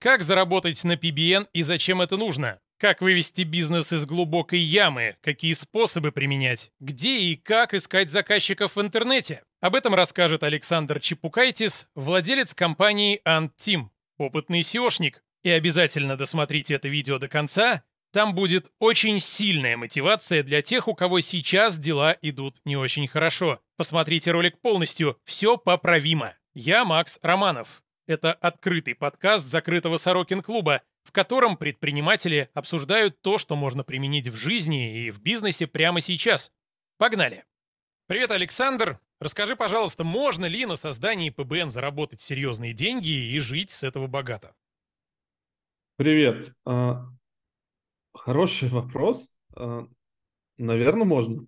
Как заработать на PBN и зачем это нужно? Как вывести бизнес из глубокой ямы? Какие способы применять? Где и как искать заказчиков в интернете? Об этом расскажет Александр Чепукайтис, владелец компании AntTeam, опытный SEOшник. И обязательно досмотрите это видео до конца, там будет очень сильная мотивация для тех, у кого сейчас дела идут не очень хорошо. Посмотрите ролик полностью, все поправимо. Я Макс Романов. Это открытый подкаст закрытого Сорокин-клуба, в котором предприниматели обсуждают то, что можно применить в жизни и в бизнесе прямо сейчас. Погнали! Привет, Александр! Расскажи, пожалуйста, можно ли на создании ПБН заработать серьезные деньги и жить с этого богато? Привет. А, Хороший вопрос. А, Наверное, можно.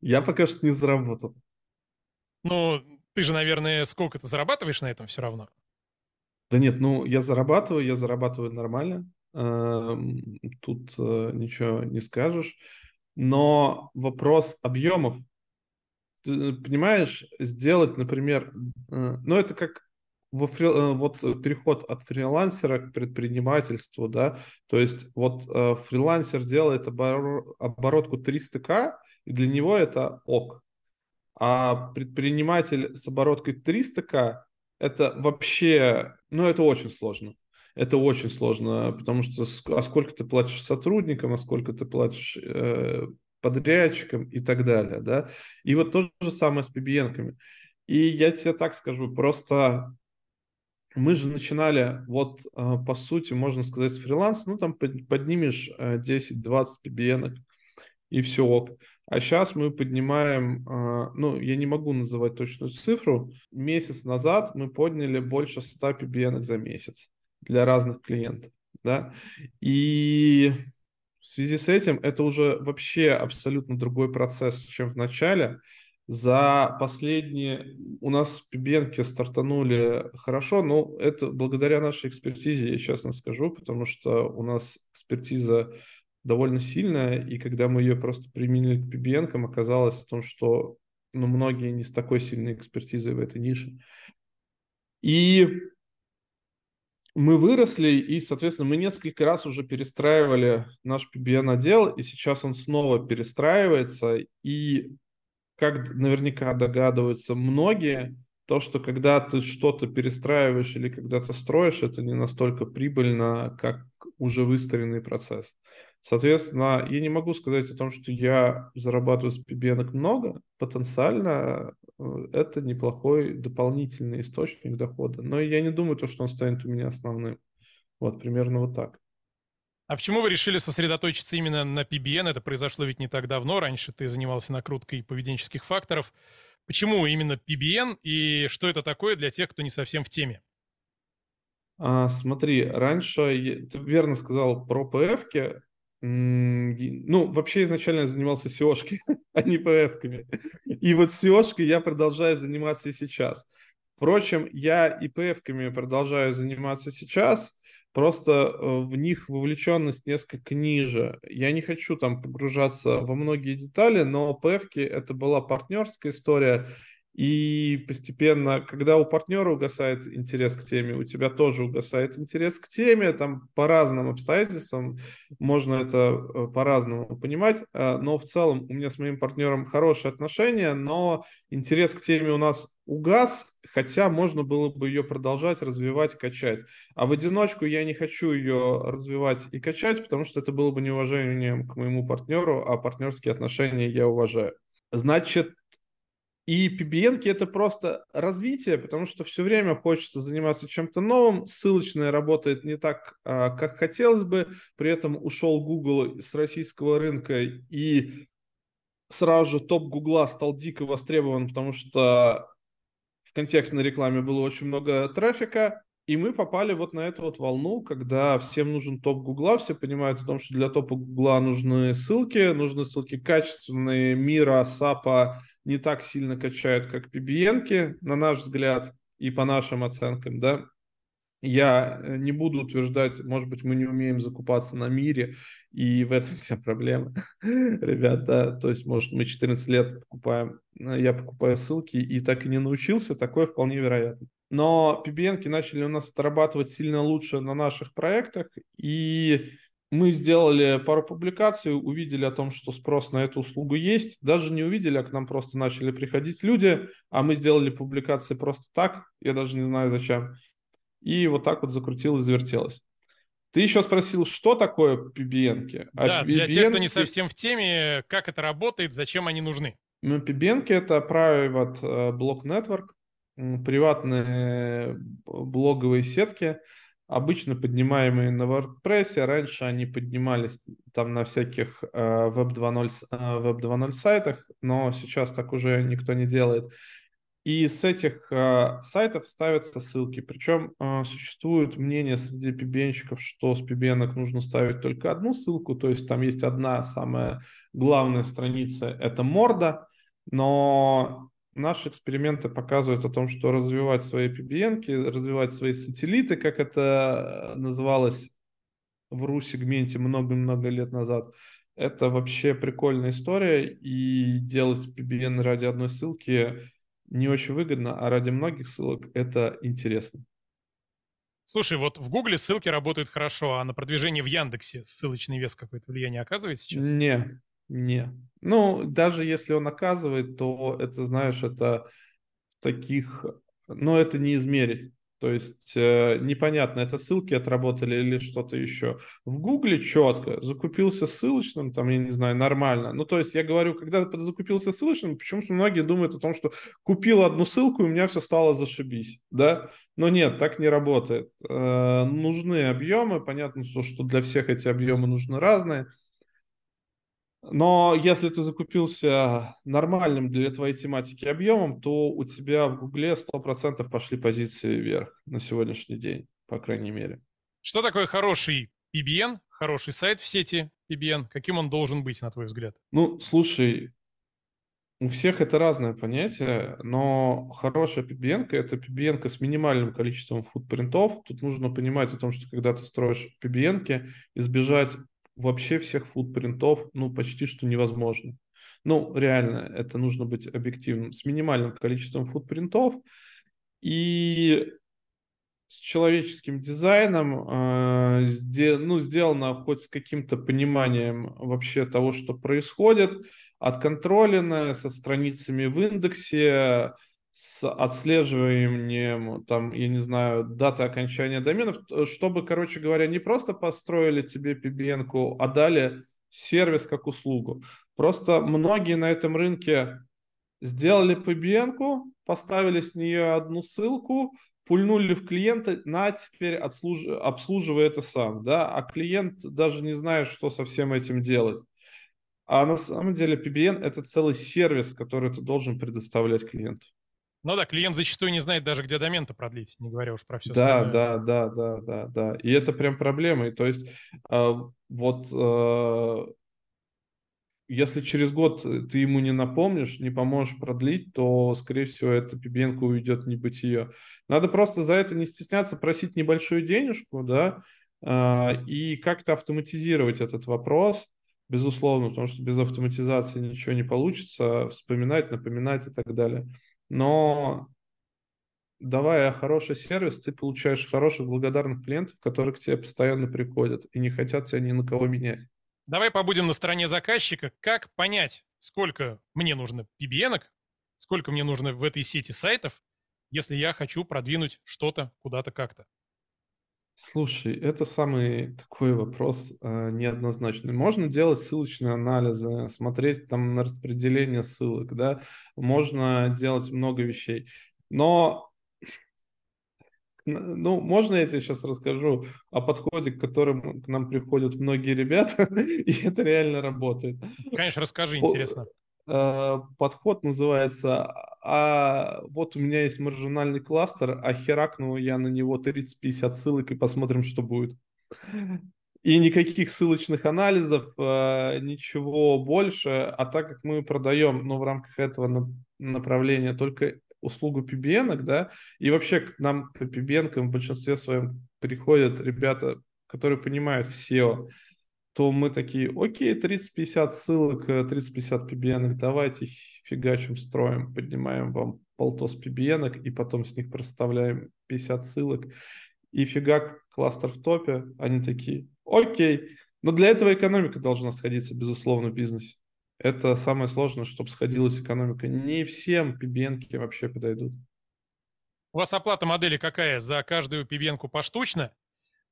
Я пока что не заработал. Ну, ты же, наверное, сколько-то зарабатываешь на этом все равно? Да нет, ну я зарабатываю, я зарабатываю нормально. Эм, Тут э, ничего не скажешь. Но вопрос объемов. Ты понимаешь, сделать, например, э, ну это как во фри... э, вот переход от фрилансера к предпринимательству, да, то есть вот фрилансер делает обор... оборотку 300к, и для него это ок. А предприниматель с обороткой 300к, это вообще, ну это очень сложно. Это очень сложно, потому что а сколько ты платишь сотрудникам, а сколько ты платишь э, подрядчикам и так далее, да. И вот то же самое с PBN-ками. И я тебе так скажу, просто мы же начинали, вот а, по сути, можно сказать, с фриланса, ну там поднимешь 10-20 PBN и все ок. А сейчас мы поднимаем, а, ну, я не могу называть точную цифру, месяц назад мы подняли больше 100 PBN за месяц для разных клиентов, да, и в связи с этим это уже вообще абсолютно другой процесс, чем в начале, за последние... У нас пибенки стартанули хорошо, но это благодаря нашей экспертизе, я честно скажу, потому что у нас экспертиза довольно сильная, и когда мы ее просто применили к пибенкам, оказалось о том, что ну, многие не с такой сильной экспертизой в этой нише. И мы выросли, и, соответственно, мы несколько раз уже перестраивали наш PBN-отдел, и сейчас он снова перестраивается, и как наверняка догадываются многие, то, что когда ты что-то перестраиваешь или когда ты строишь, это не настолько прибыльно, как уже выстроенный процесс. Соответственно, я не могу сказать о том, что я зарабатываю с PBN много. Потенциально э, это неплохой дополнительный источник дохода. Но я не думаю, то, что он станет у меня основным. Вот, примерно вот так. А почему вы решили сосредоточиться именно на PBN? Это произошло ведь не так давно. Раньше ты занимался накруткой поведенческих факторов. Почему именно PBN и что это такое для тех, кто не совсем в теме? А, смотри, раньше, ты верно сказал про PF-ки. Ну, вообще изначально я занимался SEO-шкой, а не PF-ками. И вот SEO-шкой я продолжаю заниматься и сейчас. Впрочем, я и PF-ками продолжаю заниматься сейчас – Просто э, в них вовлеченность несколько ниже. Я не хочу там погружаться во многие детали, но PF это была партнерская история, и постепенно, когда у партнера угасает интерес к теме, у тебя тоже угасает интерес к теме, там по разным обстоятельствам можно это э, по-разному понимать, э, но в целом у меня с моим партнером хорошие отношения, но интерес к теме у нас угас, хотя можно было бы ее продолжать, развивать, качать. А в одиночку я не хочу ее развивать и качать, потому что это было бы неуважением к моему партнеру, а партнерские отношения я уважаю. Значит, и PBN это просто развитие, потому что все время хочется заниматься чем-то новым. Ссылочная работает не так, а, как хотелось бы. При этом ушел Google с российского рынка и сразу же топ Гугла стал дико востребован, потому что в контекстной рекламе было очень много трафика. И мы попали вот на эту вот волну, когда всем нужен топ Гугла, все понимают о том, что для топа Гугла нужны ссылки, нужны ссылки качественные, Мира, Сапа, не так сильно качают, как PBN, на наш взгляд, и по нашим оценкам, да. Я э, не буду утверждать, может быть, мы не умеем закупаться на мире, и в этом вся проблема, ребята. То есть, может, мы 14 лет покупаем, э, я покупаю ссылки и так и не научился, такое вполне вероятно. но PBN начали у нас отрабатывать сильно лучше на наших проектах, и мы сделали пару публикаций, увидели о том, что спрос на эту услугу есть. Даже не увидели, а к нам просто начали приходить люди, а мы сделали публикации просто так, я даже не знаю зачем. И вот так вот закрутилось, завертелось. Ты еще спросил, что такое PBN? -ки? А да, PBN для тех, кто не совсем в теме, как это работает, зачем они нужны? Ну, PBN это Private э, Block Network, приватные блоговые сетки, обычно поднимаемые на WordPress. Раньше они поднимались там на всяких Web 2.0, э, Web 2.0 сайтах, но сейчас так уже никто не делает. И с этих э, сайтов ставятся ссылки. Причем э, существует мнение среди PBN-щиков, что с PBN нужно ставить только одну ссылку, то есть там есть одна самая главная страница, это морда, но наши эксперименты показывают о том, что развивать свои PBN, развивать свои сателлиты, как это называлось в RU-сегменте много-много лет назад, это вообще прикольная история, и делать PBN ради одной ссылки – не очень выгодно, а ради многих ссылок это интересно. Слушай, вот в Гугле ссылки работают хорошо, а на продвижение в Яндексе ссылочный вес какое-то влияние оказывает сейчас? Не, не. Ну, даже если он оказывает, то это, знаешь, это таких... Но это не измерить. То есть э, непонятно, это ссылки отработали или что-то еще. В Гугле четко, закупился ссылочным, там, я не знаю, нормально. Ну, то есть я говорю, когда закупился ссылочным, почему-то многие думают о том, что купил одну ссылку, и у меня все стало зашибись, да? Но нет, так не работает. Э, нужны объемы, понятно, что для всех эти объемы нужны разные. Но если ты закупился нормальным для твоей тематики объемом, то у тебя в Гугле 100% пошли позиции вверх на сегодняшний день, по крайней мере. Что такое хороший PBN, хороший сайт в сети PBN? Каким он должен быть, на твой взгляд? Ну, слушай, у всех это разное понятие, но хорошая PBN – это PBN с минимальным количеством футпринтов. Тут нужно понимать о том, что когда ты строишь PBN, избежать вообще всех футпринтов, ну, почти что невозможно. Ну, реально, это нужно быть объективным. С минимальным количеством футпринтов и с человеческим дизайном, э, ну, сделано хоть с каким-то пониманием вообще того, что происходит, отконтролено, со страницами в индексе, с отслеживанием, там, я не знаю, даты окончания доменов, чтобы, короче говоря, не просто построили тебе PBN, а дали сервис как услугу. Просто многие на этом рынке сделали PBN, поставили с нее одну ссылку, пульнули в клиента, на теперь отслуж... обслуживай это сам, да, а клиент даже не знает, что со всем этим делать. А на самом деле PBN это целый сервис, который ты должен предоставлять клиенту. Ну да, клиент зачастую не знает даже, где домен-то продлить, не говоря уж про все да, остальное. Да, да, да, да, да. И это прям проблема. И то есть э, вот э, если через год ты ему не напомнишь, не поможешь продлить, то, скорее всего, эта PBN уйдет в небытие. Надо просто за это не стесняться, просить небольшую денежку, да, э, и как-то автоматизировать этот вопрос, безусловно, потому что без автоматизации ничего не получится, вспоминать, напоминать и так далее но давая хороший сервис, ты получаешь хороших благодарных клиентов, которые к тебе постоянно приходят и не хотят тебя ни на кого менять. Давай побудем на стороне заказчика. Как понять, сколько мне нужно PBN, сколько мне нужно в этой сети сайтов, если я хочу продвинуть что-то куда-то как-то? Слушай, это самый такой вопрос э, неоднозначный. Можно делать ссылочные анализы, смотреть там на распределение ссылок, да, можно делать много вещей. Но, ну, можно я тебе сейчас расскажу о подходе, к которому к нам приходят многие ребята, и это реально работает. Конечно, расскажи, интересно. Э, подход называется а вот у меня есть маржинальный кластер, а херакну я на него 30-50 ссылок и посмотрим, что будет. И никаких ссылочных анализов, э, ничего больше. А так как мы продаем, ну, в рамках этого направления только услугу PBN, да, и вообще к нам по PBN в большинстве своем приходят ребята, которые понимают все то мы такие, окей, 30-50 ссылок, 30-50 PBN, давайте фигачим, строим, поднимаем вам полтос PBN, и потом с них проставляем 50 ссылок, и фигак, кластер в топе, они такие, окей, но для этого экономика должна сходиться, безусловно, в бизнесе. Это самое сложное, чтобы сходилась экономика. Не всем PBN вообще подойдут. У вас оплата модели какая? За каждую PBN поштучно?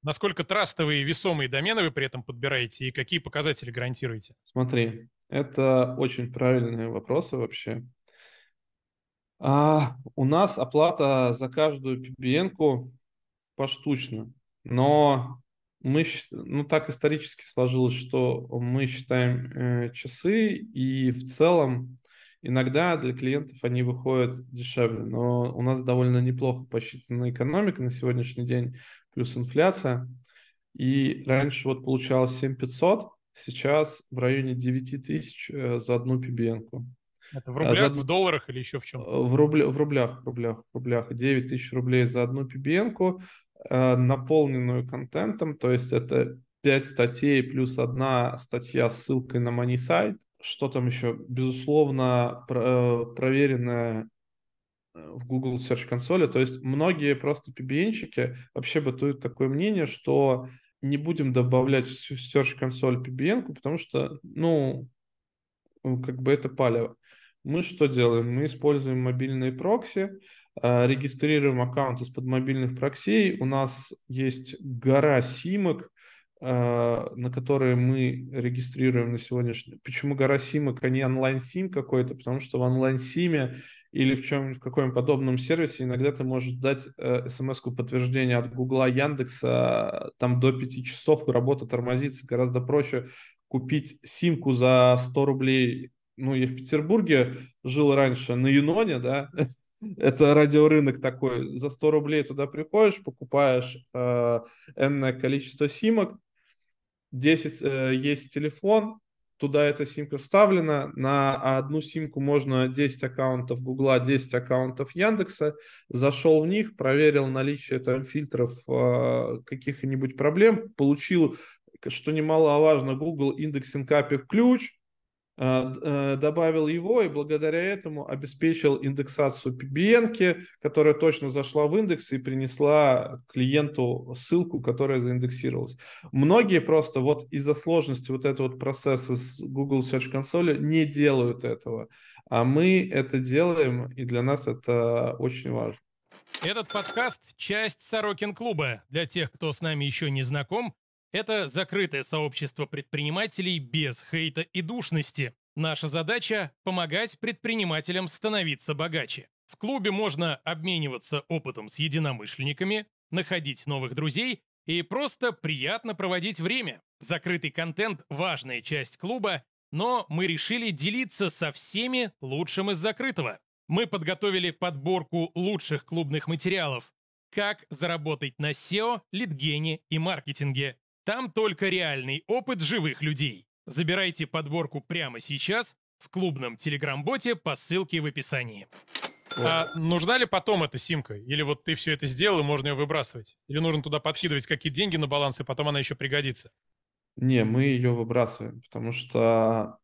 Насколько трастовые весомые домены вы при этом подбираете и какие показатели гарантируете? Смотри, это очень правильные вопросы вообще. А, у нас оплата за каждую PBN поштучно, но мы, ну так исторически сложилось, что мы считаем э, часы и в целом иногда для клиентов они выходят дешевле, но у нас довольно неплохо посчитана экономика на сегодняшний день, плюс инфляция. И раньше вот получалось 7500, сейчас в районе 9000 э, за одну PBN. -ку. Это в рублях, за... в долларах или еще в чем? В, рубля... в рублях, в рублях, в рублях. 9 тысяч рублей за одну PBN, э, наполненную контентом, то есть это 5 статей плюс одна статья с ссылкой на MoneySite. Что там еще? Безусловно, про, э, проверенная э, в Google Search консоли. То есть многие просто PBN-щики вообще бытует такое мнение, что не будем добавлять в Search консоль PBN, потому что, ну, как бы это палево. Мы что делаем? Мы используем мобильные прокси, а, регистрируем аккаунт из-под мобильных проксей. У нас есть гора симок, а, на которые мы регистрируем на сегодняшний. Почему гора симок, а не онлайн-сим какой-то? Потому что в онлайн-симе или в чем в каком подобном сервисе иногда ты можешь дать э, смс-ку подтверждения от Гугла, Яндекса, там до 5 часов работа тормозится. Гораздо проще купить симку за 100 рублей. Ну, я в Петербурге жил раньше на Юноне, да, это радиорынок такой, за 100 рублей туда приходишь, покупаешь э, энное количество симок, 10 э, есть телефон, туда эта симка вставлена, на одну симку можно 10 аккаунтов Гугла, 10 аккаунтов Яндекса, зашел в них, проверил наличие там фильтров э, каких-нибудь проблем, получил, что немаловажно, Google индексинг API ключ, добавил его и благодаря этому обеспечил индексацию PBN, которая точно зашла в индекс и принесла клиенту ссылку, которая заиндексировалась. Многие просто вот из-за сложности вот этого вот процесса с Google Search Console не делают этого, а мы это делаем, и для нас это очень важно. Этот подкаст – часть Сорокин клуба. Для тех, кто с нами еще не знаком, это закрытое сообщество предпринимателей без хейта и душности. Наша задача – помогать предпринимателям становиться богаче. В клубе можно обмениваться опытом с единомышленниками, находить новых друзей и просто приятно проводить время. Закрытый контент – важная часть клуба, но мы решили делиться со всеми лучшим из закрытого. Мы подготовили подборку лучших клубных материалов. Как заработать на SEO, литгене и маркетинге. Там только реальный опыт живых людей. Забирайте подборку прямо сейчас в клубном телеграм-боте по ссылке в описании. А нужна ли потом эта симка? Или вот ты все это сделал, и можно ее выбрасывать? Или нужно туда подкидывать какие-то деньги на баланс, и потом она еще пригодится? Не, мы ее выбрасываем, потому что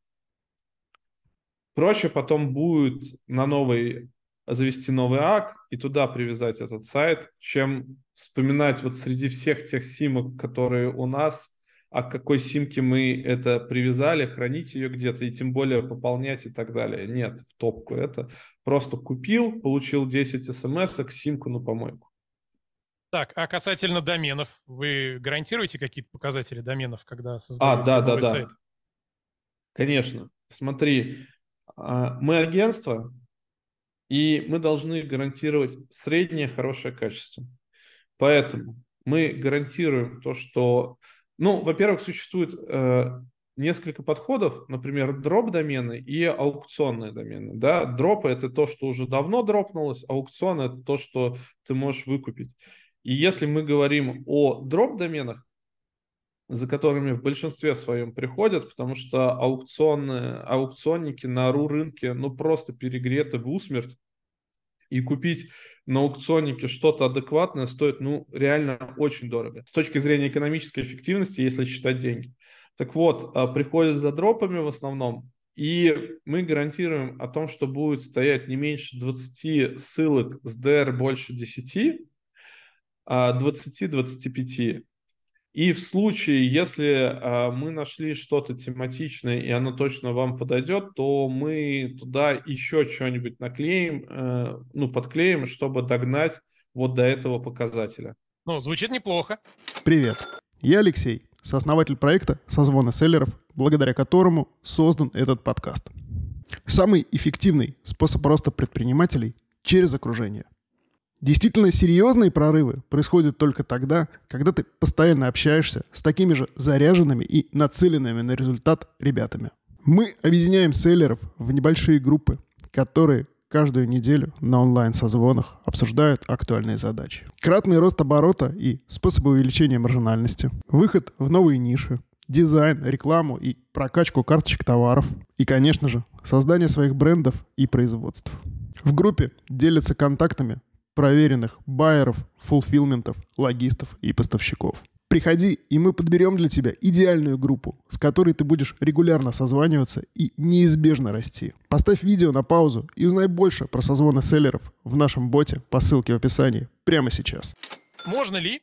проще потом будет на новый завести новый ак и туда привязать этот сайт, чем вспоминать вот среди всех тех симок, которые у нас, а к какой симке мы это привязали, хранить ее где-то и тем более пополнять и так далее. Нет, в топку. Это просто купил, получил 10 смс симку на помойку. Так, а касательно доменов, вы гарантируете какие-то показатели доменов, когда создаете а, да, новый да, сайт? Да. Конечно. Смотри, а, мы агентство, и мы должны гарантировать среднее хорошее качество. Поэтому мы гарантируем то, что, ну, во-первых, существует э, несколько подходов, например, дроп домены и аукционные домены. Да? Дропы это то, что уже давно дропнулось, аукцион это то, что ты можешь выкупить. И если мы говорим о дроп доменах, за которыми в большинстве своем приходят, потому что аукционные, аукционники на РУ рынке ну просто перегреты в усмерть, и купить на аукционнике что-то адекватное стоит, ну, реально очень дорого. С точки зрения экономической эффективности, если считать деньги. Так вот, а, приходят за дропами в основном, и мы гарантируем о том, что будет стоять не меньше 20 ссылок с DR больше 10, а 20-25. И в случае, если а, мы нашли что-то тематичное, и оно точно вам подойдет, то мы туда еще что-нибудь наклеим, э, ну, подклеим, чтобы догнать вот до этого показателя. Ну, звучит неплохо. Привет, я Алексей, сооснователь проекта «Созвоны селлеров», благодаря которому создан этот подкаст. Самый эффективный способ роста предпринимателей через окружение. Действительно серьезные прорывы происходят только тогда, когда ты постоянно общаешься с такими же заряженными и нацеленными на результат ребятами. Мы объединяем селлеров в небольшие группы, которые каждую неделю на онлайн-созвонах обсуждают актуальные задачи. Кратный рост оборота и способы увеличения маржинальности, выход в новые ниши, дизайн, рекламу и прокачку карточек товаров. И, конечно же, создание своих брендов и производств. В группе делятся контактами проверенных байеров, фулфилментов, логистов и поставщиков. Приходи, и мы подберем для тебя идеальную группу, с которой ты будешь регулярно созваниваться и неизбежно расти. Поставь видео на паузу и узнай больше про созвоны селлеров в нашем боте по ссылке в описании прямо сейчас. Можно ли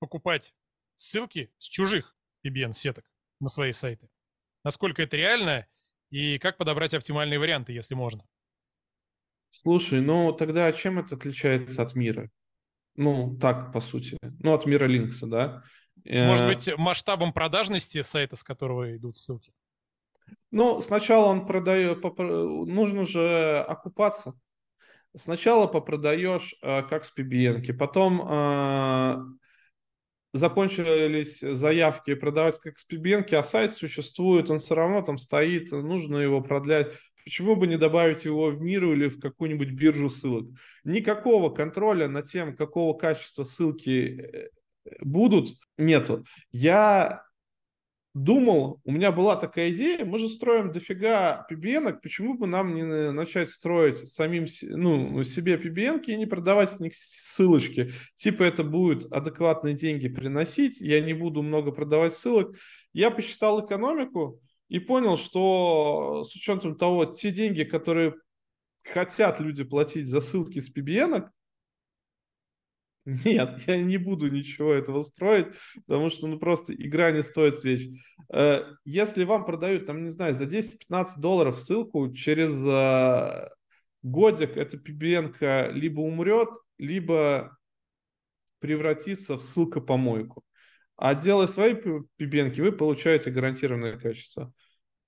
покупать ссылки с чужих PBN-сеток на свои сайты? Насколько это реально и как подобрать оптимальные варианты, если можно? Слушай, ну тогда чем это отличается от мира? Ну, так, по сути. Ну, от мира Линкса, да? Может э, быть, масштабом продажности сайта, с которого идут ссылки? Ну, сначала он продает, нужно же окупаться. Сначала попродаешь э, как с PBN, потом э, закончились заявки продавать как с PBN, а сайт существует, он все равно там стоит, нужно его продлять. Почему бы не добавить его в миру или в какую-нибудь биржу ссылок? Никакого контроля над тем, какого качества ссылки э, будут, нету. Я думал, у меня была такая идея, мы же строим дофига PBN, почему бы нам не начать строить самим ну, себе PBN и не продавать с них ссылочки. Типа это будет адекватные деньги приносить, я не буду много продавать ссылок. Я посчитал экономику, и понял, что с учетом того, те деньги, которые хотят люди платить за ссылки с PBN, нет, я не буду ничего этого строить, потому что ну просто игра не стоит свеч. Э, если вам продают, там, не знаю, за 10-15 долларов ссылку, через э, годик эта PBN либо умрет, либо превратится в ссылка-помойку. А делая свои PBN, вы получаете гарантированное качество.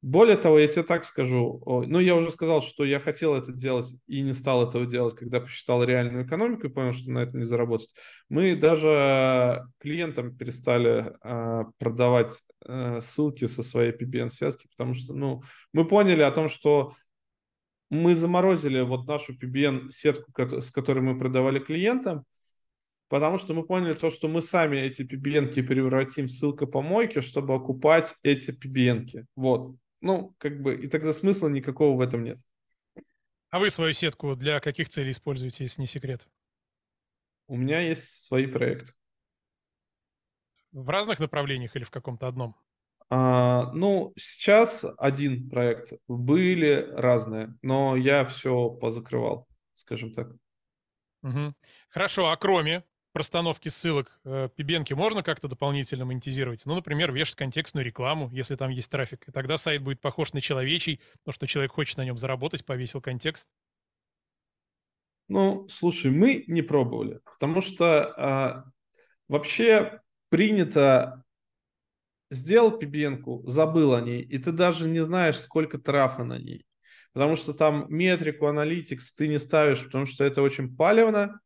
Более того, я тебе так скажу, ну, я уже сказал, что я хотел это делать и не стал этого делать, когда посчитал реальную экономику и понял, что на это не заработать. Мы даже клиентам перестали э, продавать э, ссылки со своей PBN-сетки, потому что, ну, мы поняли о том, что мы заморозили вот нашу PBN-сетку, с которой мы продавали клиентам, потому что мы поняли то, что мы сами эти PBN превратим в ссылка помойки, чтобы окупать эти PBN. -ки. Вот. Ну, как бы, и тогда смысла никакого в этом нет. А вы свою сетку для каких целей используете, если не секрет? У меня есть свои проекты. В разных направлениях или в каком-то одном? А, ну, сейчас один проект. Были разные, но я все позакрывал, скажем так. Угу. Хорошо, а кроме простановки ссылок э, пибенки можно как-то дополнительно монетизировать? Ну, например, вешать контекстную рекламу, если там есть трафик. И тогда сайт будет похож на человечий, потому что человек хочет на нем заработать, повесил контекст. Ну, слушай, мы не пробовали, потому что а, вообще принято сделал пибенку, забыл о ней, и ты даже не знаешь, сколько трафа на ней. Потому что там метрику, аналитикс ты не ставишь, потому что это очень палевно,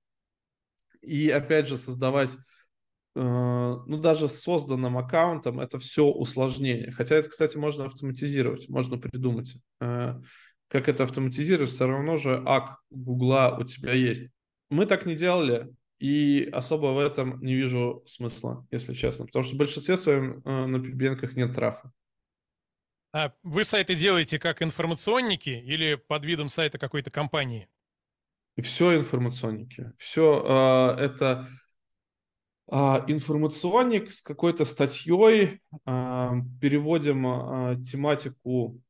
и опять же создавать, э, ну даже с созданным аккаунтом это все усложнение. Хотя это, кстати, можно автоматизировать, можно придумать. Э, как это автоматизировать, все равно же ак Гугла у тебя есть. Мы так не делали, и особо в этом не вижу смысла, если честно. Потому что в большинстве своем э, на PBN нет трафа. А вы сайты делаете как информационники или под видом сайта какой-то компании? Все информационники. Все э, это э, информационник с какой-то статьей. Э, переводим э, тематику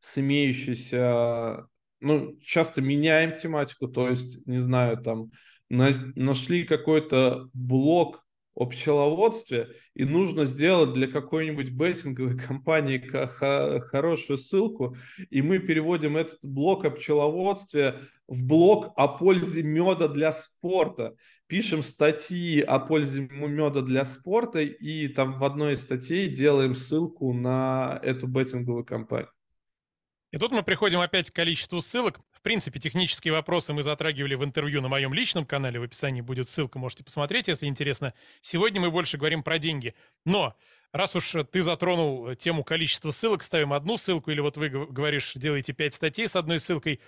с имеющейся, ну, часто меняем тематику, то есть, не знаю, там, на, нашли какой-то блок о пчеловодстве, и нужно сделать для какой-нибудь беттинговой компании хорошую ссылку, и мы переводим этот блок о пчеловодстве в блок о пользе меда для спорта. Пишем статьи о пользе меда для спорта, и там в одной из статей делаем ссылку на эту беттинговую компанию. И тут мы приходим опять к количеству ссылок. В принципе, технические вопросы мы затрагивали в интервью на моем личном канале. В описании будет ссылка, можете посмотреть, если интересно. Сегодня мы больше говорим про деньги. Но раз уж ты затронул тему количества ссылок, ставим одну ссылку, или вот вы говоришь, делаете пять статей с одной ссылкой,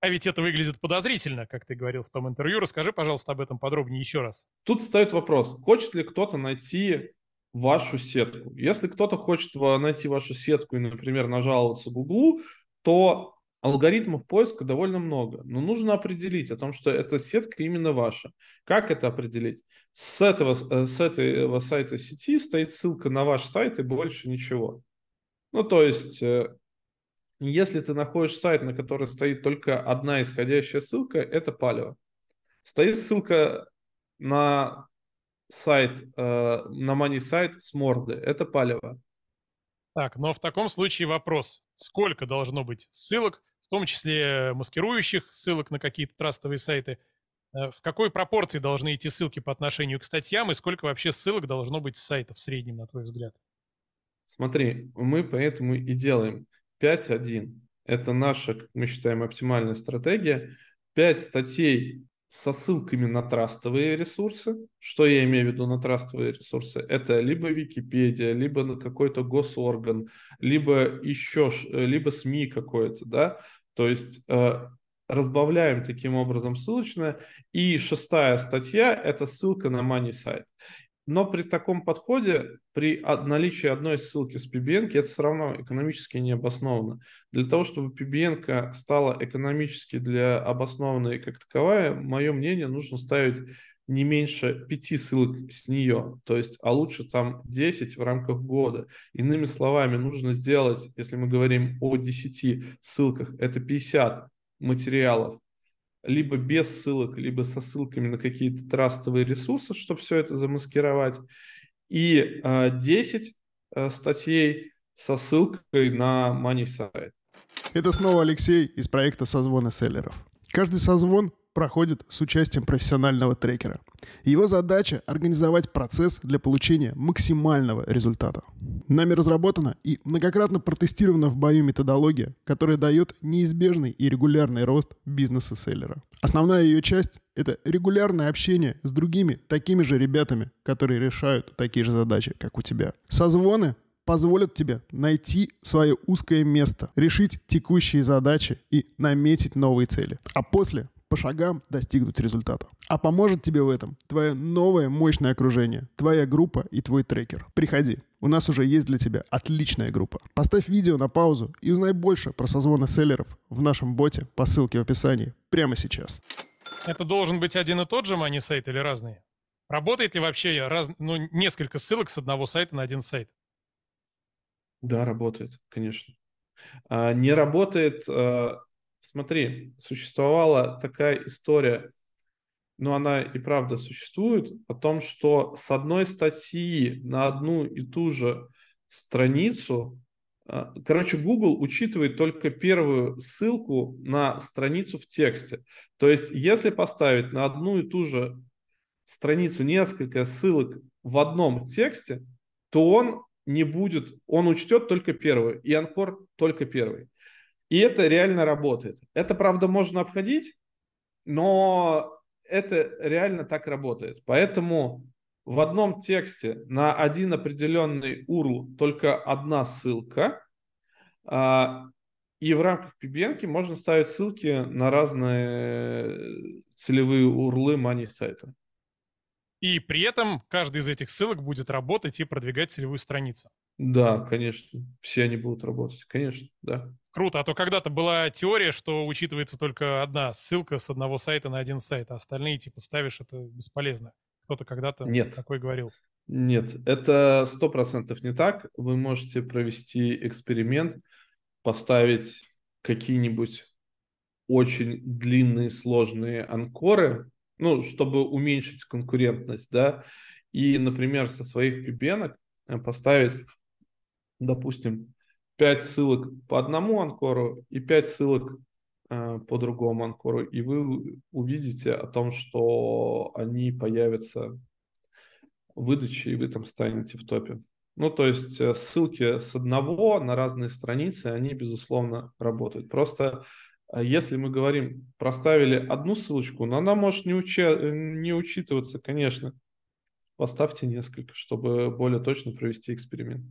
а ведь это выглядит подозрительно, как ты говорил в том интервью. Расскажи, пожалуйста, об этом подробнее еще раз. Тут стоит вопрос, хочет ли кто-то найти вашу сетку. Если кто-то хочет найти вашу сетку и, например, нажаловаться Гуглу, то алгоритмов поиска довольно много. Но нужно определить о том, что эта сетка именно ваша. Как это определить? С этого, э, с этого сайта сети стоит ссылка на ваш сайт и больше ничего. Ну, то есть, э, если ты находишь сайт, на который стоит только одна исходящая ссылка, это палево. Стоит ссылка на сайт, э, на money сайт с морды. Это палево. Так, но в таком случае вопрос. Сколько должно быть ссылок, в том числе маскирующих ссылок на какие-то трастовые сайты? Э, в какой пропорции должны идти ссылки по отношению к статьям и сколько вообще ссылок должно быть с сайта в среднем, на твой взгляд? Смотри, мы поэтому и делаем 5.1. Это наша, как мы считаем, оптимальная стратегия. 5 статей со ссылками на трастовые ресурсы. Что я имею в виду на трастовые ресурсы? Это либо Википедия, либо на какой-то госорган, либо еще, либо СМИ какое-то, да. То есть э, разбавляем таким образом ссылочное. И шестая статья – это ссылка на money сайт. Но при таком подходе, при наличии одной ссылки с PBN, это все равно экономически не обосновано. Для того, чтобы PBN стала экономически для обоснованной как таковая, мое мнение, нужно ставить не меньше пяти ссылок с нее, то есть, а лучше там 10 в рамках года. Иными словами, нужно сделать, если мы говорим о 10 ссылках, это 50 материалов либо без ссылок, либо со ссылками на какие-то трастовые ресурсы, чтобы все это замаскировать, и э, 10 э, статей со ссылкой на Money. Это снова Алексей из проекта «Созвоны селлеров». Каждый созвон проходит с участием профессионального трекера. Его задача – организовать процесс для получения максимального результата. Нами разработана и многократно протестирована в бою методология, которая дает неизбежный и регулярный рост бизнеса селлера. Основная ее часть – это регулярное общение с другими такими же ребятами, которые решают такие же задачи, как у тебя. Созвоны позволят тебе найти свое узкое место, решить текущие задачи и наметить новые цели. А после по шагам достигнуть результата. А поможет тебе в этом твое новое мощное окружение, твоя группа и твой трекер. Приходи, у нас уже есть для тебя отличная группа. Поставь видео на паузу и узнай больше про созвоны селлеров в нашем боте по ссылке в описании прямо сейчас. Это должен быть один и тот же мани сайт или разные? Работает ли вообще раз, ну, несколько ссылок с одного сайта на один сайт? Да, работает, конечно. А, не работает а, Смотри, существовала такая история, но она и правда существует, о том, что с одной статьи на одну и ту же страницу, а, короче, Google учитывает только первую ссылку на страницу в тексте. То есть, если поставить на одну и ту же страницу несколько ссылок в одном тексте, то он не будет, он учтет только первую, и анкор только первый. И это реально работает. Это, правда, можно обходить, но это реально так работает. Поэтому в одном тексте на один определенный URL только одна ссылка, а, и в рамках PBN можно ставить ссылки на разные целевые урлы мани сайта. И при этом каждый из этих ссылок будет работать и продвигать целевую страницу. Да, конечно. Все они будут работать. Конечно, да. Круто. А то когда-то была теория, что учитывается только одна ссылка с одного сайта на один сайт, а остальные типа ставишь, это бесполезно. Кто-то когда-то Нет. такой говорил. Нет, это сто процентов не так. Вы можете провести эксперимент. поставить какие-нибудь очень длинные, сложные анкоры, ну, чтобы уменьшить конкурентность, да, и, например, со своих пибенок э, поставить, допустим, 5 ссылок по одному анкору и 5 ссылок э, по другому анкору, и вы увидите о том, что они появятся в выдаче, и вы там станете в топе. Ну, то есть э, ссылки с одного на разные страницы, они, безусловно, работают. Просто э, если мы говорим, проставили одну ссылочку, но она может не, уча- не учитываться, конечно. Поставьте несколько, чтобы более точно провести эксперимент.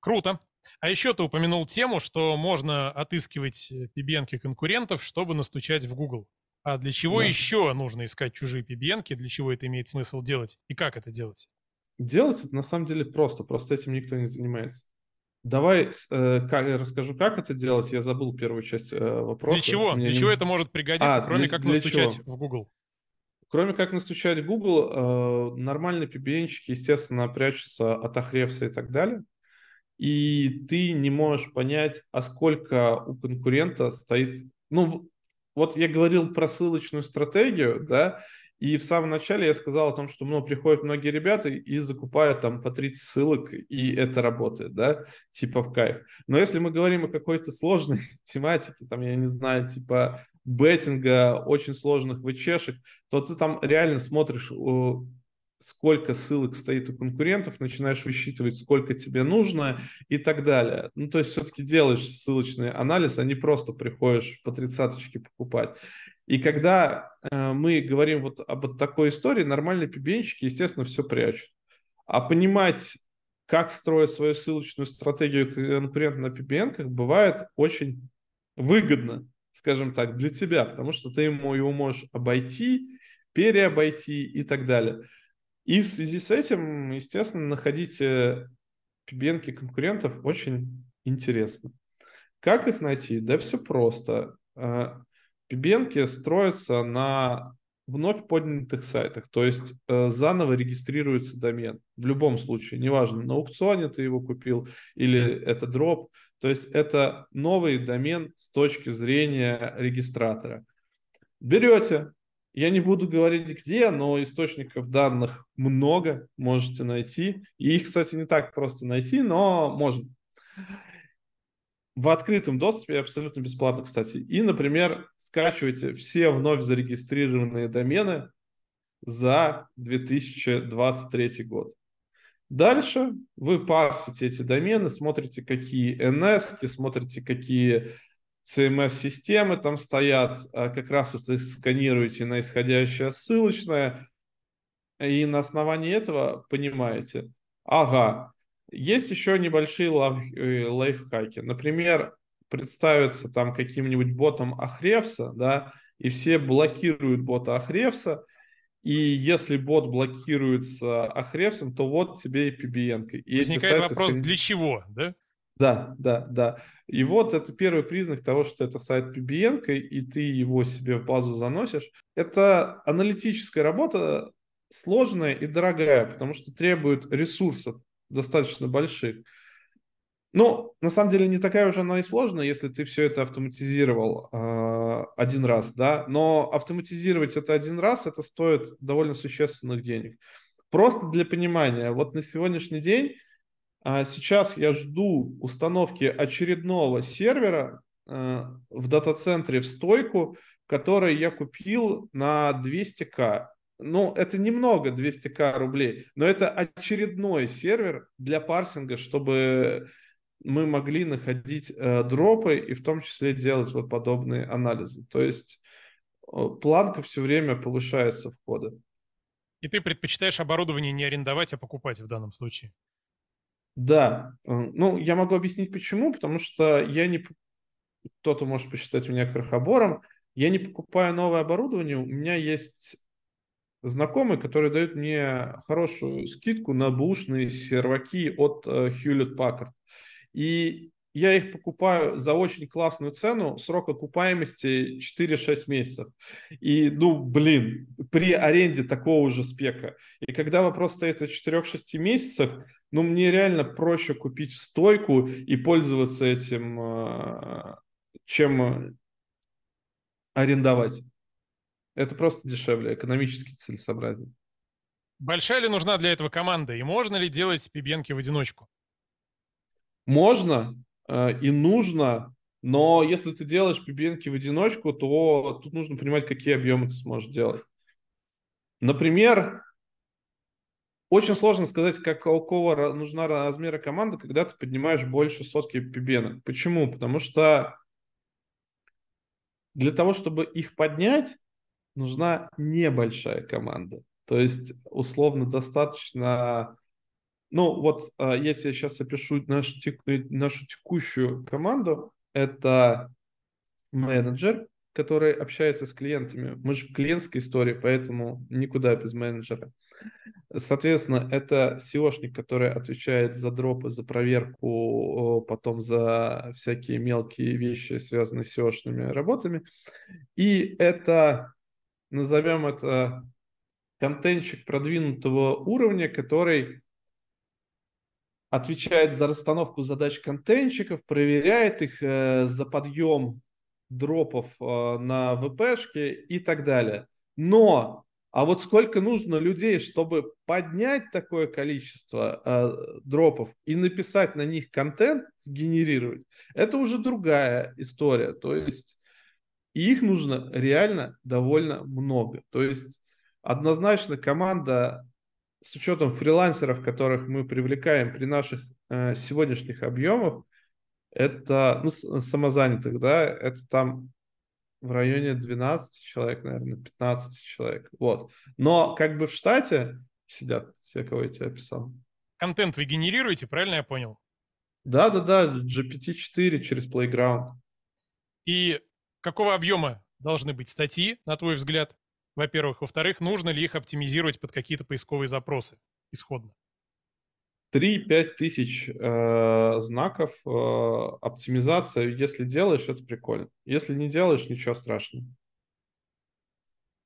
Круто. А еще ты упомянул тему, что можно отыскивать PBN э, конкурентов, чтобы настучать в Google. А для чего да. еще нужно искать чужие PBN? Для чего это имеет смысл делать? И как это делать? Делать это на самом деле просто, просто этим никто не занимается. Давай э, как, я расскажу, как это делать. Я забыл первую часть э, вопроса. Для чего? Для не... чего это может пригодиться, а, кроме для, как для настучать чего? в Google? Кроме как настучать в Google, э, нормальные pbn естественно, прячутся от Ахревса и так далее. И ты не можешь понять, а сколько у конкурента стоит... Ну, вот я говорил про ссылочную стратегию, да, и в самом начале я сказал о том, что ну, приходят многие ребята и закупают там по 30 ссылок, и это работает, да, типа в кайф. Но если мы говорим о какой-то сложной тематике, там, я не знаю, типа беттинга, очень сложных вычешек, то ты там реально смотришь, сколько ссылок стоит у конкурентов, начинаешь высчитывать, сколько тебе нужно и так далее. Ну, то есть все-таки делаешь ссылочный анализ, а не просто приходишь по тридцаточке покупать. И когда э, мы говорим вот об такой истории, нормальные пибенщики, естественно, все прячут. А понимать, как строить свою ссылочную стратегию конкурента на PBN бывает очень выгодно, скажем так, для тебя, потому что ты ему его можешь обойти, переобойти и так далее. И в связи с этим, естественно, находить PBN конкурентов очень интересно. Как их найти? Да все просто. А, Пибенки строятся на вновь поднятых сайтах, то есть э, заново регистрируется домен. В любом случае, неважно, на аукционе ты его купил или это дроп, то есть это новый домен с точки зрения регистратора. Берете, я не буду говорить где, но источников данных много, можете найти. И их, кстати, не так просто найти, но можно в открытом доступе абсолютно бесплатно, кстати. И, например, скачивайте все вновь зарегистрированные домены за 2023 год. Дальше вы парсите эти домены, смотрите, какие NS, смотрите, какие CMS-системы там стоят, а как раз их сканируете на исходящее ссылочное, и на основании этого понимаете, ага, есть еще небольшие э, лайфхаки. Например, представиться там каким-нибудь ботом Ахревса, да, и все блокируют бота Ахревса, и если бот блокируется Ахревсом, то вот тебе и PBN. И Возникает вопрос, скан... для чего, да? Да, да, да. И вот это первый признак того, что это сайт PBN, и ты его себе в базу заносишь. Это аналитическая работа сложная и дорогая, потому что требует ресурсов достаточно больших. Ну, на самом деле не такая уже она и сложная, если ты все это автоматизировал э, один раз, да. Но автоматизировать это один раз, это стоит довольно существенных денег. Просто для понимания, вот на сегодняшний день сейчас я жду установки очередного сервера э, в дата-центре в стойку, который я купил на 200к ну, это немного 200к рублей, но это очередной сервер для парсинга, чтобы мы могли находить э, дропы и в том числе делать вот подобные анализы. То есть э, планка все время повышается входа. И ты предпочитаешь оборудование не арендовать, а покупать в данном случае? Да. Э, ну, я могу объяснить почему. Потому что я не... Кто-то может посчитать меня крохобором. Я не покупаю новое оборудование. У меня есть знакомый, который дает мне хорошую скидку на бушные серваки от э, Hewlett Packard. И я их покупаю за очень классную цену, срок окупаемости 4-6 месяцев. И, ну, блин, при аренде такого же спека. И когда вопрос стоит о 4-6 месяцах, ну, мне реально проще купить стойку и пользоваться этим, э, чем арендовать. Это просто дешевле, экономически целесообразнее. Большая ли нужна для этого команда? И можно ли делать пибенки в одиночку? Можно э, и нужно, но если ты делаешь пибенки в одиночку, то тут нужно понимать, какие объемы ты сможешь делать. Например, очень сложно сказать, какого нужна размера команды, когда ты поднимаешь больше сотки пибенок. Почему? Потому что для того, чтобы их поднять, нужна небольшая команда. То есть, условно, достаточно... Ну, вот а, если я сейчас опишу нашу, тек... нашу текущую команду, это менеджер, который общается с клиентами. Мы же в клиентской истории, поэтому никуда без менеджера. Соответственно, это SEOшник, который отвечает за дропы, за проверку, потом за всякие мелкие вещи, связанные с SEOшными работами. И это, назовем это, контентчик продвинутого уровня, который отвечает за расстановку задач контентчиков, проверяет их э, за подъем дропов э, на ВПшке и так далее. Но а вот сколько нужно людей, чтобы поднять такое количество э, дропов и написать на них контент, сгенерировать, это уже другая история. То есть их нужно реально довольно много. То есть однозначно команда с учетом фрилансеров, которых мы привлекаем при наших э, сегодняшних объемах, это ну, самозанятых, да, это там в районе 12 человек, наверное, 15 человек. Вот. Но как бы в штате сидят те, кого я тебе описал. Контент вы генерируете, правильно я понял? Да-да-да, GPT-4 через Playground. И какого объема должны быть статьи, на твой взгляд? Во-первых. Во-вторых, нужно ли их оптимизировать под какие-то поисковые запросы исходно? 3-5 тысяч э, знаков, э, оптимизация, если делаешь, это прикольно. Если не делаешь, ничего страшного.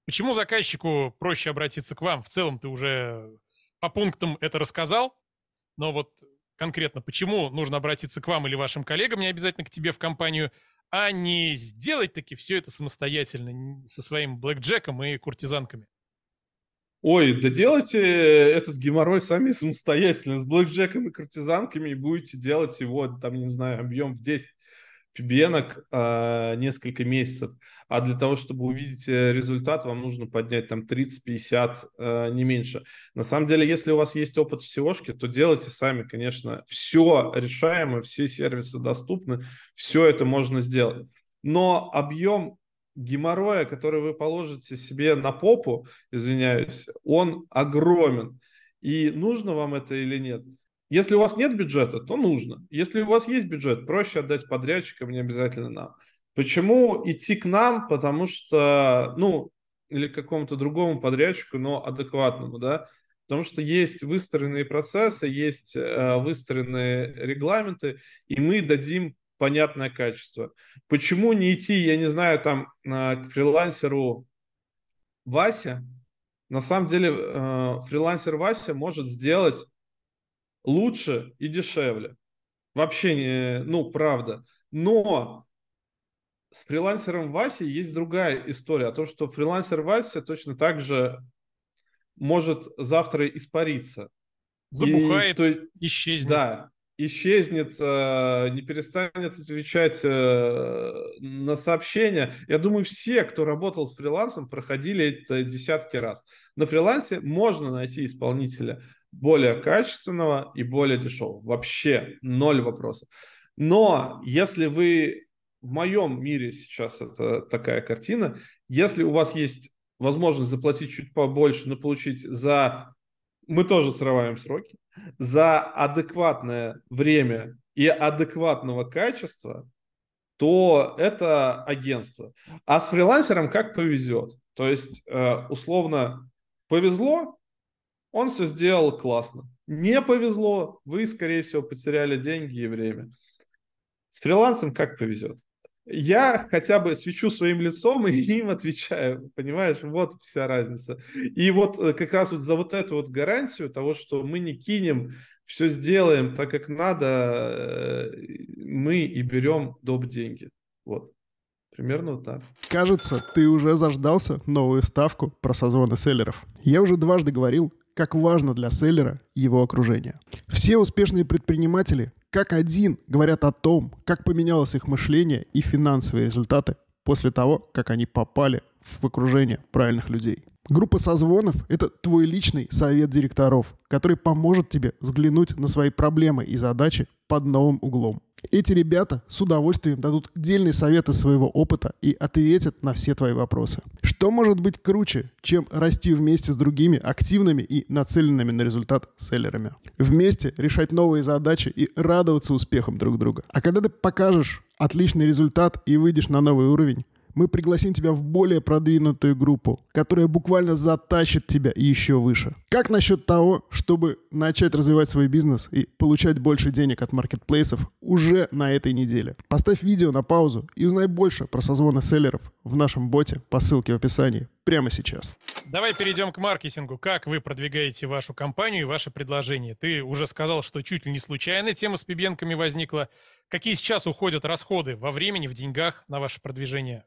Почему заказчику проще обратиться к вам? В целом ты уже по пунктам это рассказал, но вот конкретно почему нужно обратиться к вам или вашим коллегам, не обязательно к тебе в компанию, а не сделать таки все это самостоятельно со своим блэкджеком и куртизанками? Ой, да делайте этот геморрой сами самостоятельно с блэкджеком и картизанками и будете делать его, там, не знаю, объем в 10 пибенок э, несколько месяцев. А для того, чтобы увидеть э, результат, вам нужно поднять там 30-50, э, не меньше. На самом деле, если у вас есть опыт в SEO, то делайте сами, конечно. Все решаемо, все сервисы доступны, все это можно сделать. Но объем геморроя, который вы положите себе на попу, извиняюсь, он огромен. И нужно вам это или нет? Если у вас нет бюджета, то нужно. Если у вас есть бюджет, проще отдать подрядчикам, не обязательно нам. Почему идти к нам? Потому что, ну, или к какому-то другому подрядчику, но адекватному, да, потому что есть выстроенные процессы, есть э, выстроенные регламенты, и мы дадим понятное качество. Почему не идти, я не знаю, там к фрилансеру Вася? На самом деле э, фрилансер Вася может сделать лучше и дешевле. Вообще не, ну, правда. Но с фрилансером Васей есть другая история о том, что фрилансер Вася точно так же может завтра испариться. Забухает, и, то, исчезнет. Да, исчезнет, э, не перестанет отвечать э, на сообщения. Я думаю, все, кто работал с фрилансом, проходили это десятки раз. На фрилансе можно найти исполнителя более качественного и более дешевого. Вообще ноль вопросов. Но если вы в моем мире сейчас это такая картина, если у вас есть возможность заплатить чуть побольше, но получить за мы тоже срываем сроки, за адекватное время и адекватного качества, то это агентство. А с фрилансером как повезет. То есть, э, условно, повезло, он все сделал классно. Не повезло, вы, скорее всего, потеряли деньги и время. С фрилансом как повезет. Я хотя бы свечу своим лицом и им отвечаю, понимаешь, вот вся разница. И вот э, как раз вот за вот эту вот гарантию того, что мы не кинем, все сделаем так, как надо, э, мы и берем доп. деньги. Вот. Примерно вот так. Кажется, ты уже заждался новую вставку про созвоны селлеров. Я уже дважды говорил, как важно для селлера его окружение. Все успешные предприниматели как один говорят о том, как поменялось их мышление и финансовые результаты после того, как они попали в окружение правильных людей. Группа созвонов — это твой личный совет директоров, который поможет тебе взглянуть на свои проблемы и задачи под новым углом. Эти ребята с удовольствием дадут дельные советы своего опыта и ответят на все твои вопросы. Что может быть круче, чем расти вместе с другими активными и нацеленными на результат селлерами? Вместе решать новые задачи и радоваться успехам друг друга. А когда ты покажешь отличный результат и выйдешь на новый уровень, мы пригласим тебя в более продвинутую группу, которая буквально затащит тебя еще выше. Как насчет того, чтобы начать развивать свой бизнес и получать больше денег от маркетплейсов уже на этой неделе? Поставь видео на паузу и узнай больше про созвоны селлеров в нашем боте по ссылке в описании прямо сейчас. Давай перейдем к маркетингу. Как вы продвигаете вашу компанию и ваше предложение? Ты уже сказал, что чуть ли не случайно тема с пибенками возникла. Какие сейчас уходят расходы во времени, в деньгах на ваше продвижение?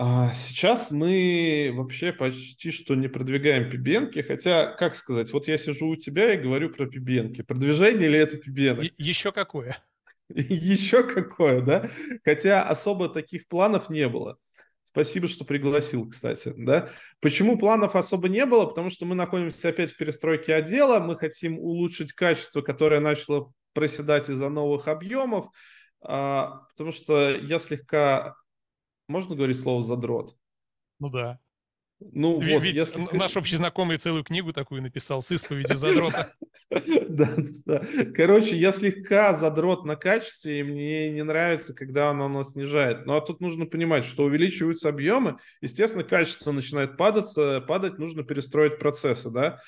А сейчас мы вообще почти что не продвигаем пибенки, хотя, как сказать, вот я сижу у тебя и говорю про пибенки. Продвижение ли это пибенок? Е- еще какое? Еще какое, да? Хотя особо таких планов не было. Спасибо, что пригласил, кстати. Да? Почему планов особо не было? Потому что мы находимся опять в перестройке отдела, мы хотим улучшить качество, которое начало проседать из-за новых объемов, а, потому что я слегка можно говорить слово задрот? Ну да. Ну, ведь, вот, если... наш общий знакомый целую книгу такую написал с исповедью задрота. Да, да. Короче, я слегка задрот на качестве, и мне не нравится, когда оно нас снижает. Ну, а тут нужно понимать, что увеличиваются объемы, естественно, качество начинает падать, падать, нужно перестроить процессы, да.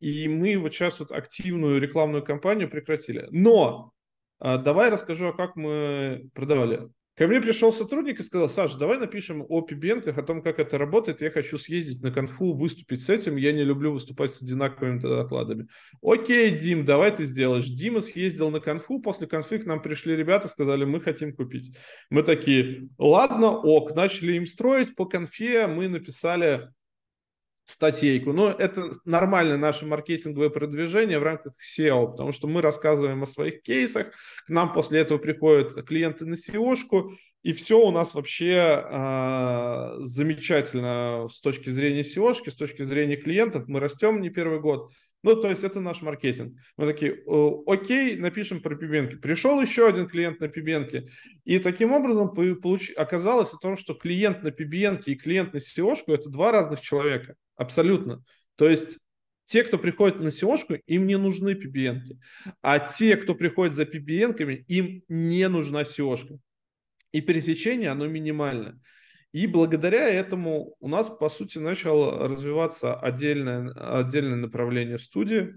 И мы вот сейчас вот активную рекламную кампанию прекратили. Но а, давай расскажу, а как мы продавали. Ко мне пришел сотрудник и сказал, Саш, давай напишем о пибенках, о том, как это работает. Я хочу съездить на конфу, выступить с этим. Я не люблю выступать с одинаковыми докладами. Окей, Дим, давай ты сделаешь. Дима съездил на конфу. После конфы к нам пришли ребята, сказали, мы хотим купить. Мы такие, ладно, ок. Начали им строить. По конфе мы написали статейку. Но это нормальное наше маркетинговое продвижение в рамках SEO, потому что мы рассказываем о своих кейсах, к нам после этого приходят клиенты на SEO-шку, и все у нас вообще э, замечательно с точки зрения SEO-шки, с точки зрения клиентов. Мы растем не первый год. Ну, то есть это наш маркетинг. Мы такие, окей, напишем про пибенки. Пришел еще один клиент на пибенке. И таким образом получ... оказалось о том, что клиент на пибенке и клиент на SEO-шку это два разных человека. Абсолютно. То есть те, кто приходит на seo им не нужны PBN. А те, кто приходит за PBN, им не нужна seo. И пересечение, оно минимальное. И благодаря этому у нас, по сути, начало развиваться отдельное, отдельное направление студии.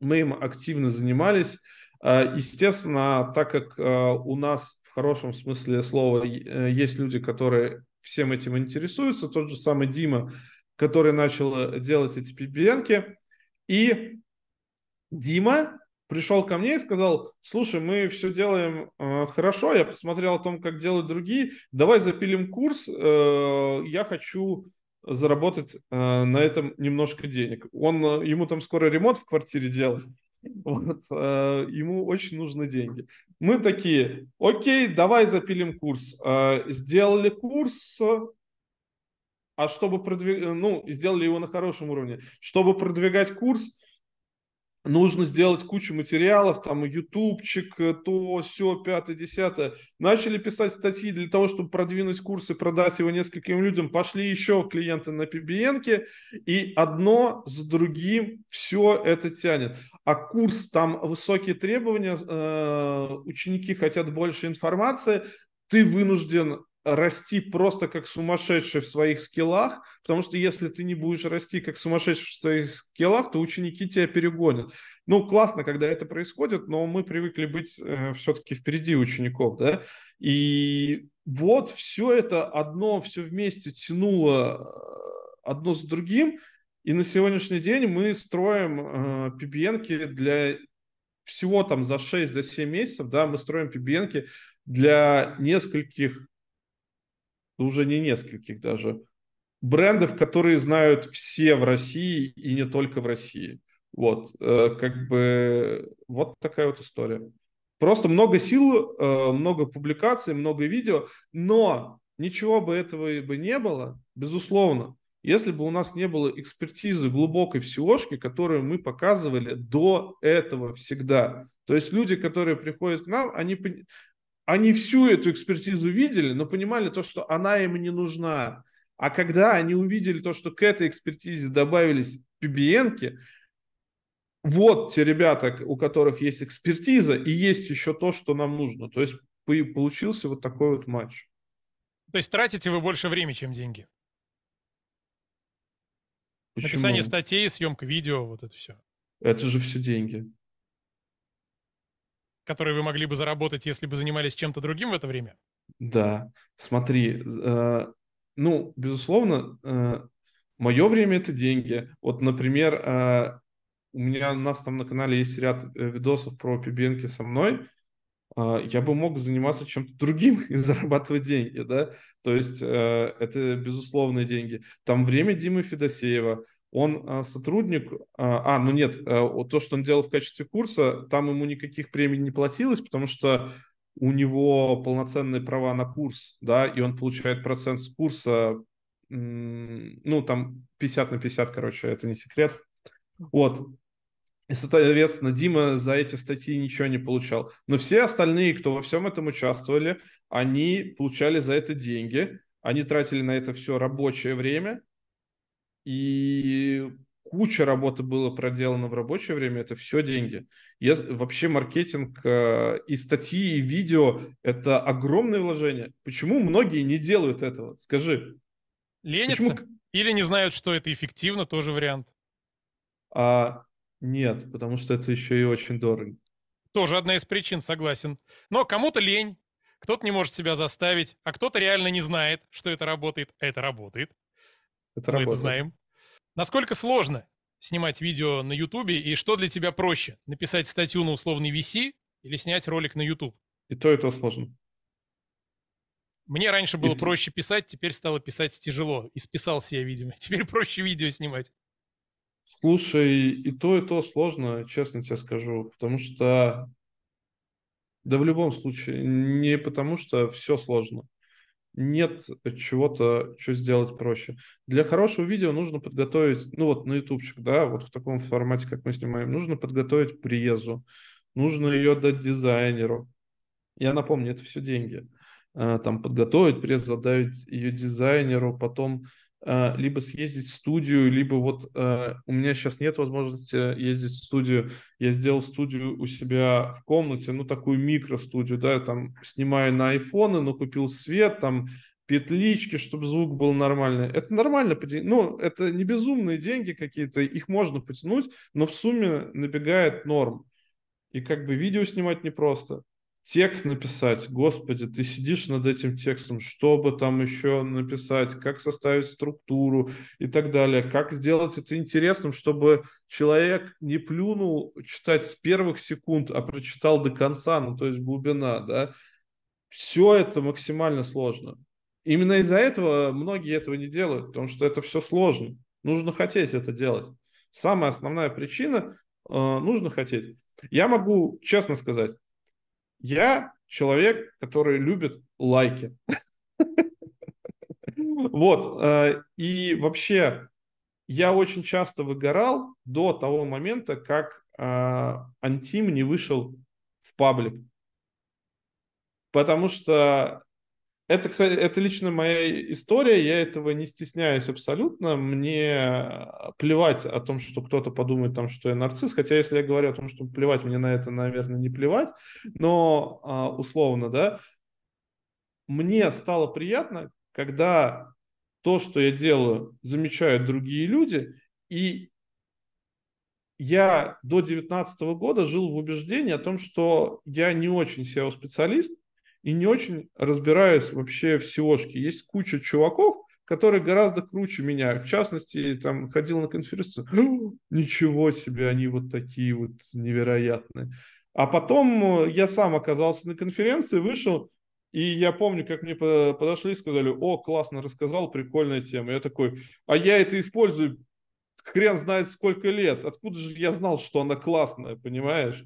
Мы им активно занимались. А, естественно, так как а, у нас в хорошем смысле слова э, есть люди, которые всем этим интересуются, тот же самый Дима, который начал делать эти PBN. И Дима пришел ко мне и сказал, слушай, мы все делаем э, хорошо, я посмотрел о том, как делают другие, давай запилим курс, э, я хочу заработать э, на этом немножко денег. Он, э, ему там скоро ремонт в квартире делать, вот, э, ему очень нужны деньги. Мы такие, окей, давай запилим курс. Э, сделали курс, а чтобы продвигать, ну, сделали его на хорошем уровне. Чтобы продвигать курс, нужно сделать кучу материалов, там, ютубчик, то, все, пятое, десятое. Начали писать статьи для того, чтобы продвинуть курс и продать его нескольким людям. Пошли еще клиенты на PBN, и одно с другим все это тянет. А курс, там высокие требования, э, ученики хотят больше информации, ты вынужден расти просто как сумасшедший в своих скиллах, потому что если ты не будешь расти как сумасшедший в своих скиллах, то ученики тебя перегонят. Ну, классно, когда это происходит, но мы привыкли быть э, все-таки впереди учеников, да, и вот все это одно, все вместе тянуло э, одно с другим, и на сегодняшний день мы строим э, PBN для всего там за 6-7 за месяцев, да, мы строим PBN для нескольких уже не нескольких даже, брендов, которые знают все в России и не только в России. Вот, э, как бы, вот такая вот история. Просто много сил, э, много публикаций, много видео, но ничего бы этого бы не было, безусловно, если бы у нас не было экспертизы глубокой в SEOшке, которую мы показывали до этого всегда. То есть люди, которые приходят к нам, они, они всю эту экспертизу видели, но понимали то, что она им не нужна. А когда они увидели то, что к этой экспертизе добавились PBN, вот те ребята, у которых есть экспертиза, и есть еще то, что нам нужно. То есть получился вот такой вот матч. То есть тратите вы больше времени, чем деньги? Почему? Написание статей, съемка видео, вот это все. Это же все деньги которые вы могли бы заработать, если бы занимались чем-то другим в это время? Да, смотри, э, ну, безусловно, э, мое время это деньги. Вот, например, э, у меня у нас там на канале есть ряд э, видосов про пибенки со мной. Э, я бы мог заниматься чем-то другим и зарабатывать деньги, да. То есть э, это безусловные деньги. Там время Димы Федосеева, он а, сотрудник, а, а, ну нет, а, то, что он делал в качестве курса, там ему никаких премий не платилось, потому что у него полноценные права на курс, да, и он получает процент с курса, ну, там 50 на 50, короче, это не секрет. Вот. И, соответственно, Дима за эти статьи ничего не получал. Но все остальные, кто во всем этом участвовали, они получали за это деньги, они тратили на это все рабочее время, и куча работы было проделано в рабочее время, это все деньги. Я, вообще маркетинг э, и статьи, и видео – это огромное вложение. Почему многие не делают этого? Скажи. Ленятся? Почему? Или не знают, что это эффективно, тоже вариант. А, нет, потому что это еще и очень дорого. Тоже одна из причин, согласен. Но кому-то лень, кто-то не может себя заставить, а кто-то реально не знает, что это работает. А это работает. Это Мы работает. это знаем. Насколько сложно снимать видео на Ютубе, и что для тебя проще? Написать статью на условный VC или снять ролик на YouTube? И то, и то сложно. Мне раньше было и... проще писать, теперь стало писать тяжело. И списался я, видимо. Теперь проще видео снимать. Слушай, и то, и то сложно, честно тебе скажу. Потому что... Да в любом случае, не потому что все сложно нет чего-то, что сделать проще. Для хорошего видео нужно подготовить, ну вот на ютубчик, да, вот в таком формате, как мы снимаем, нужно подготовить презу, нужно ее дать дизайнеру. Я напомню, это все деньги. А, там подготовить презу, отдать ее дизайнеру, потом либо съездить в студию, либо вот uh, у меня сейчас нет возможности ездить в студию. Я сделал студию у себя в комнате, ну такую микростудию, да, там снимаю на айфоны, но купил свет, там петлички, чтобы звук был нормальный. Это нормально, ну это не безумные деньги какие-то, их можно потянуть, но в сумме набегает норм. И как бы видео снимать непросто текст написать, господи, ты сидишь над этим текстом, чтобы там еще написать, как составить структуру и так далее, как сделать это интересным, чтобы человек не плюнул читать с первых секунд, а прочитал до конца, ну то есть глубина, да, все это максимально сложно. Именно из-за этого многие этого не делают, потому что это все сложно. Нужно хотеть это делать. Самая основная причина э, нужно хотеть. Я могу честно сказать, я человек, который любит лайки. Вот. Э, и вообще, я очень часто выгорал до того момента, как э, Антим не вышел в паблик. Потому что это, кстати, это лично моя история, я этого не стесняюсь абсолютно. Мне плевать о том, что кто-то подумает, там, что я нарцисс, хотя если я говорю о том, что плевать, мне на это, наверное, не плевать, но а, условно, да, мне стало приятно, когда то, что я делаю, замечают другие люди, и я до 2019 года жил в убеждении о том, что я не очень SEO-специалист и не очень разбираюсь вообще в SEO-шке. Есть куча чуваков, которые гораздо круче меня. В частности, там ходил на конференцию, ничего себе, они вот такие вот невероятные. А потом э, я сам оказался на конференции, вышел, и я помню, как мне подошли и сказали, о, классно рассказал, прикольная тема. Я такой, а я это использую хрен знает сколько лет. Откуда же я знал, что она классная, понимаешь?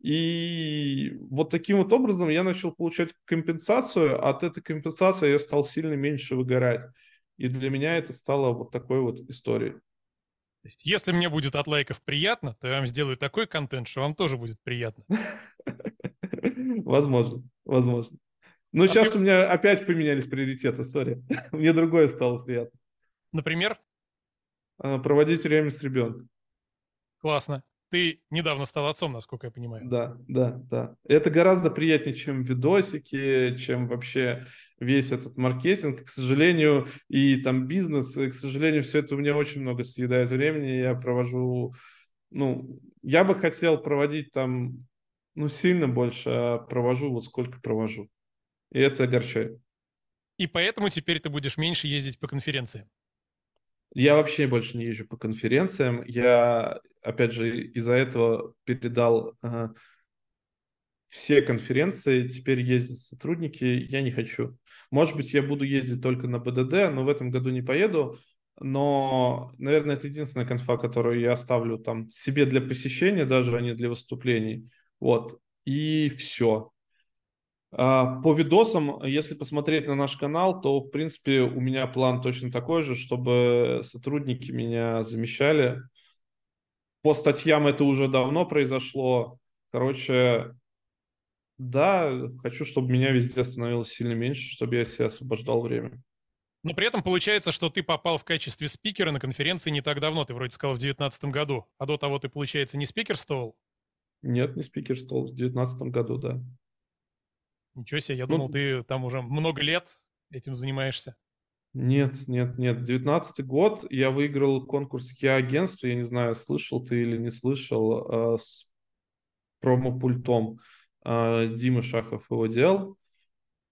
И вот таким вот образом я начал получать компенсацию. От этой компенсации я стал сильно меньше выгорать. И для меня это стало вот такой вот историей. То есть, если мне будет от лайков приятно, то я вам сделаю такой контент, что вам тоже будет приятно. Возможно, возможно. Но а сейчас у меня опять поменялись приоритеты, сори. Мне другое стало приятно. Например? А, проводить время с ребенком. Классно. Ты недавно стал отцом, насколько я понимаю. Да, да, да. Это гораздо приятнее, чем видосики, чем вообще весь этот маркетинг. К сожалению, и там бизнес, и, к сожалению, все это у меня очень много съедает времени. Я провожу, ну, я бы хотел проводить там, ну, сильно больше, а провожу вот сколько провожу. И это огорчает. И поэтому теперь ты будешь меньше ездить по конференциям. Я вообще больше не езжу по конференциям. Я, опять же, из-за этого передал ага, все конференции. Теперь ездят сотрудники. Я не хочу. Может быть, я буду ездить только на БДД, но в этом году не поеду. Но, наверное, это единственная конфа, которую я оставлю там себе для посещения, даже а не для выступлений. Вот. И все. А, по видосам, если посмотреть на наш канал, то, в принципе, у меня план точно такой же, чтобы сотрудники меня замещали. По статьям это уже давно произошло. Короче, да, хочу, чтобы меня везде становилось сильно меньше, чтобы я себе освобождал время. Но при этом получается, что ты попал в качестве спикера на конференции не так давно. Ты вроде сказал в 2019 году. А до того ты, получается, не спикерствовал? Нет, не спикерствовал. В 2019 году, да. Ничего себе, я ну, думал, ты там уже много лет этим занимаешься. Нет, нет, нет. Девятнадцатый год я выиграл конкурс Я агентство, я не знаю, слышал ты или не слышал, э, с промо-пультом э, Дима Шахов его делал.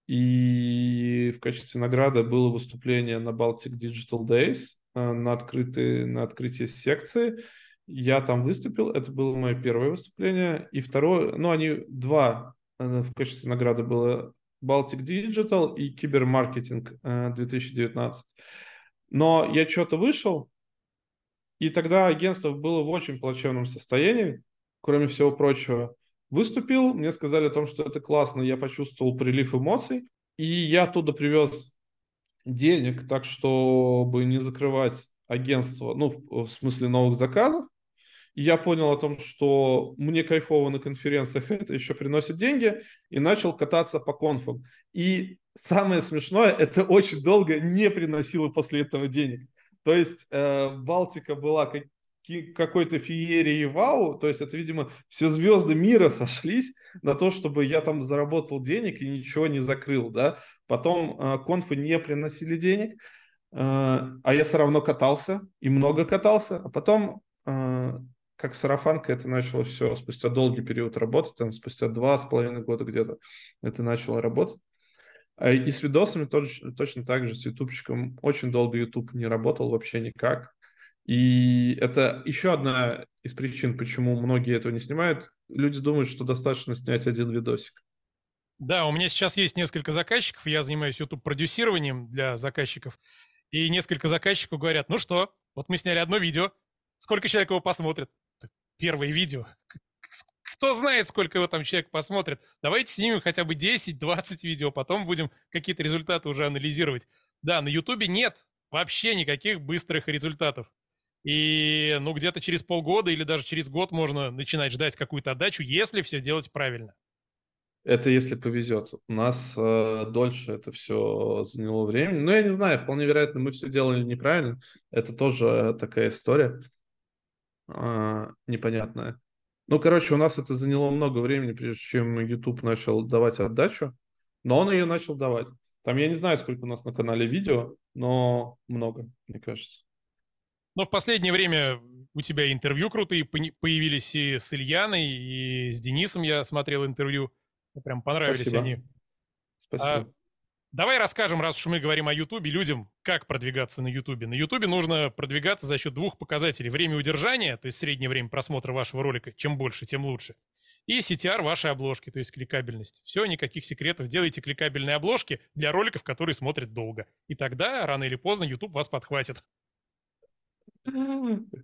И в качестве награды было выступление на Baltic Digital Days на, открытые, на открытие секции. Я там выступил, это было мое первое выступление. И второе, ну, они два в качестве награды было Baltic Digital и кибермаркетинг 2019. Э, Но я что-то вышел, и тогда агентство было в очень плачевном состоянии, кроме всего прочего. Выступил, мне сказали о том, что это классно, я почувствовал прилив эмоций, и я оттуда привез денег, так чтобы не закрывать агентство, ну, в смысле новых заказов, я понял о том, что мне кайфово на конференциях это еще приносит деньги, и начал кататься по конфам. И самое смешное, это очень долго не приносило после этого денег. То есть э, Балтика была как, какой-то феерии вау, то есть это, видимо, все звезды мира сошлись на то, чтобы я там заработал денег и ничего не закрыл, да. Потом э, конфы не приносили денег, э, а я все равно катался и много катался, а потом э, как сарафанка это начало все спустя долгий период работы, там спустя два с половиной года где-то это начало работать. А и с видосами точно, точно так же, с ютубчиком. Очень долго YouTube не работал вообще никак. И это еще одна из причин, почему многие этого не снимают. Люди думают, что достаточно снять один видосик. Да, у меня сейчас есть несколько заказчиков, я занимаюсь YouTube-продюсированием для заказчиков, и несколько заказчиков говорят, ну что, вот мы сняли одно видео, сколько человек его посмотрит? Первое видео. Кто знает, сколько его там человек посмотрит. Давайте снимем хотя бы 10-20 видео, потом будем какие-то результаты уже анализировать. Да, на Ютубе нет вообще никаких быстрых результатов. И, ну, где-то через полгода или даже через год можно начинать ждать какую-то отдачу, если все делать правильно. Это если повезет. У нас э, дольше это все заняло времени. Но я не знаю, вполне вероятно, мы все делали неправильно. Это тоже такая история а, непонятная. Ну, короче, у нас это заняло много времени, прежде чем YouTube начал давать отдачу, но он ее начал давать. Там я не знаю, сколько у нас на канале видео, но много, мне кажется. Но в последнее время у тебя интервью крутые появились и с Ильяной, и с Денисом я смотрел интервью. Мне прям понравились Спасибо. они. Спасибо. А, давай расскажем, раз уж мы говорим о Ютубе, людям, как продвигаться на Ютубе. На Ютубе нужно продвигаться за счет двух показателей. Время удержания, то есть среднее время просмотра вашего ролика, чем больше, тем лучше. И CTR вашей обложки, то есть кликабельность. Все, никаких секретов. Делайте кликабельные обложки для роликов, которые смотрят долго. И тогда, рано или поздно, YouTube вас подхватит.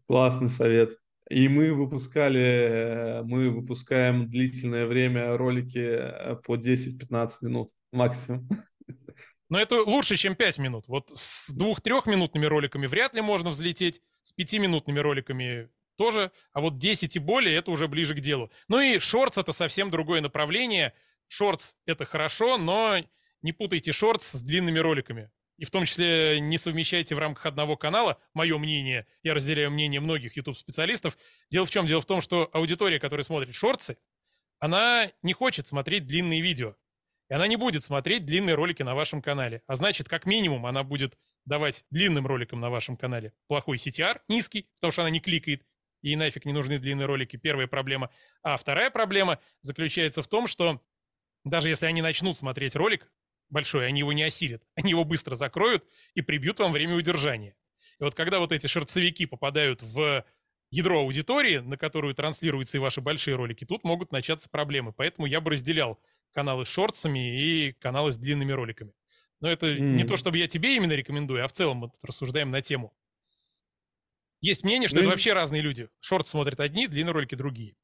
Классный совет. И мы выпускали, мы выпускаем длительное время ролики э, по 10-15 минут максимум. Но это лучше, чем 5 минут. Вот с двух-трехминутными роликами вряд ли можно взлететь, с пятиминутными роликами тоже, а вот 10 и более это уже ближе к делу. Ну и шортс это совсем другое направление. Шортс это хорошо, но не путайте шортс с длинными роликами и в том числе не совмещайте в рамках одного канала, мое мнение, я разделяю мнение многих YouTube-специалистов. Дело в чем? Дело в том, что аудитория, которая смотрит шорты, она не хочет смотреть длинные видео. И она не будет смотреть длинные ролики на вашем канале. А значит, как минимум, она будет давать длинным роликам на вашем канале плохой CTR, низкий, потому что она не кликает, и нафиг не нужны длинные ролики. Первая проблема. А вторая проблема заключается в том, что даже если они начнут смотреть ролик, большой, они его не осилят. Они его быстро закроют и прибьют вам время удержания. И вот когда вот эти шерцевики попадают в ядро аудитории, на которую транслируются и ваши большие ролики, тут могут начаться проблемы. Поэтому я бы разделял каналы с шортсами и каналы с длинными роликами. Но это mm. не то, чтобы я тебе именно рекомендую, а в целом мы рассуждаем на тему. Есть мнение, что mm. это вообще разные люди. Шорт смотрят одни, длинные ролики другие.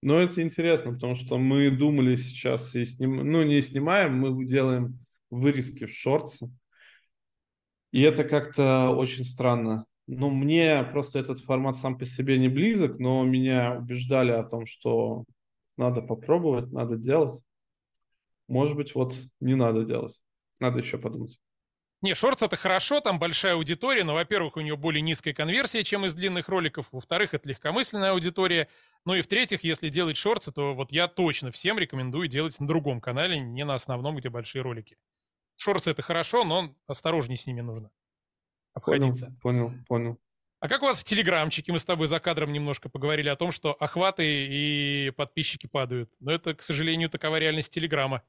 Но это интересно, потому что мы думали сейчас, и сним... ну не снимаем, мы делаем вырезки в шорты. И это как-то очень странно. Ну, мне просто этот формат сам по себе не близок, но меня убеждали о том, что надо попробовать, надо делать. Может быть, вот не надо делать. Надо еще подумать. Не, шортс это хорошо, там большая аудитория, но, во-первых, у нее более низкая конверсия, чем из длинных роликов, во-вторых, это легкомысленная аудитория, ну и в-третьих, если делать шортсы, то вот я точно всем рекомендую делать на другом канале, не на основном, где большие ролики. Шортсы это хорошо, но осторожней с ними нужно обходиться. Понял, понял, понял. А как у вас в Телеграмчике? Мы с тобой за кадром немножко поговорили о том, что охваты и подписчики падают. Но это, к сожалению, такова реальность Телеграма.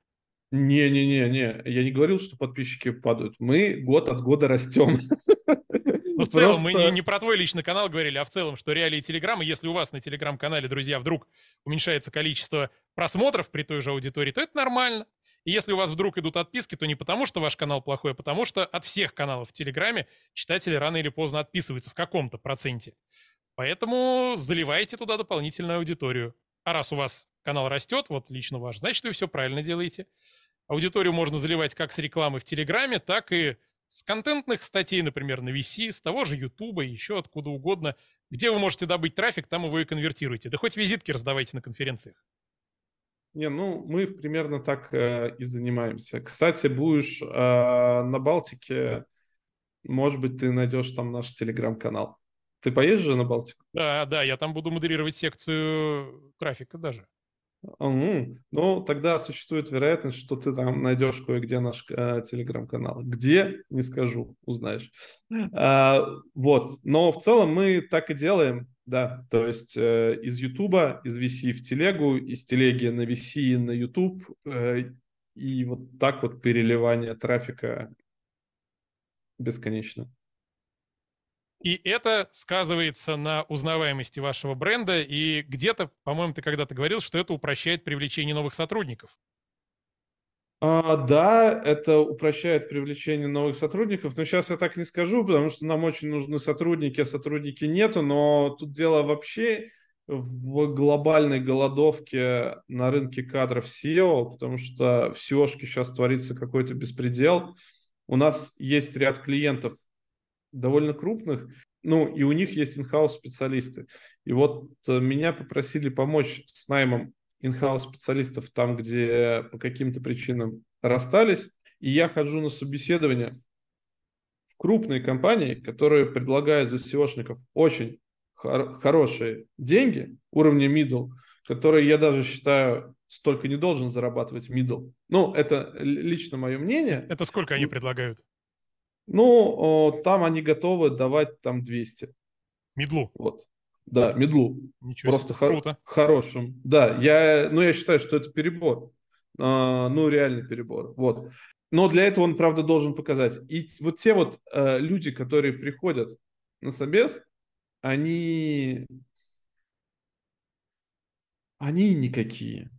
Не-не-не-не, я не говорил, что подписчики падают. Мы год от года растем. Ну, в целом, мы не, не про твой личный канал говорили, а в целом, что реалии Телеграма, если у вас на Телеграм-канале, друзья, вдруг уменьшается количество просмотров при той же аудитории, то это нормально. И если у вас вдруг идут отписки, то не потому, что ваш канал плохой, а потому что от всех каналов в Телеграме читатели рано или поздно отписываются в каком-то проценте. Поэтому заливайте туда дополнительную аудиторию. А раз у вас канал растет, вот лично ваш, значит, вы все правильно делаете. Аудиторию можно заливать как с рекламы в Телеграме, так и с контентных статей, например, на VC, с того же Ютуба, еще откуда угодно. Где вы можете добыть трафик, там его и конвертируйте. Да хоть визитки раздавайте на конференциях. Не, ну мы примерно так э, и занимаемся. Кстати, будешь э, на Балтике, может быть, ты найдешь там наш телеграм-канал. Ты поедешь же на Балтику? Да, да, я там буду модерировать секцию трафика даже. Угу. Ну, тогда существует вероятность, что ты там найдешь кое-где наш э, телеграм-канал. Где, не скажу, узнаешь. А, вот, но в целом мы так и делаем, да, то есть э, из Ютуба, из VC в телегу, из телеги на VC на YouTube, э, и вот так вот переливание трафика бесконечно. И это сказывается на узнаваемости вашего бренда. И где-то, по-моему, ты когда-то говорил, что это упрощает привлечение новых сотрудников. А, да, это упрощает привлечение новых сотрудников, но сейчас я так не скажу, потому что нам очень нужны сотрудники, а сотрудники нету, но тут дело вообще в глобальной голодовке на рынке кадров SEO, потому что в SEO сейчас творится какой-то беспредел. У нас есть ряд клиентов, довольно крупных, ну, и у них есть инхаус специалисты. И вот э, меня попросили помочь с наймом инхаус специалистов там, где по каким-то причинам расстались, и я хожу на собеседование в крупные компании, которые предлагают за SEOшников очень хор- хорошие деньги, уровня middle, который я даже считаю столько не должен зарабатывать middle. Ну, это лично мое мнение. Это сколько они предлагают? Ну, там они готовы давать там 200. Медлу? Вот. Да, медлу. Ничего Просто себе, круто. хорошим. Да, я, ну, я считаю, что это перебор. А, ну, реальный перебор. Вот. Но для этого он, правда, должен показать. И вот те вот э, люди, которые приходят на собес, они... Они никакие.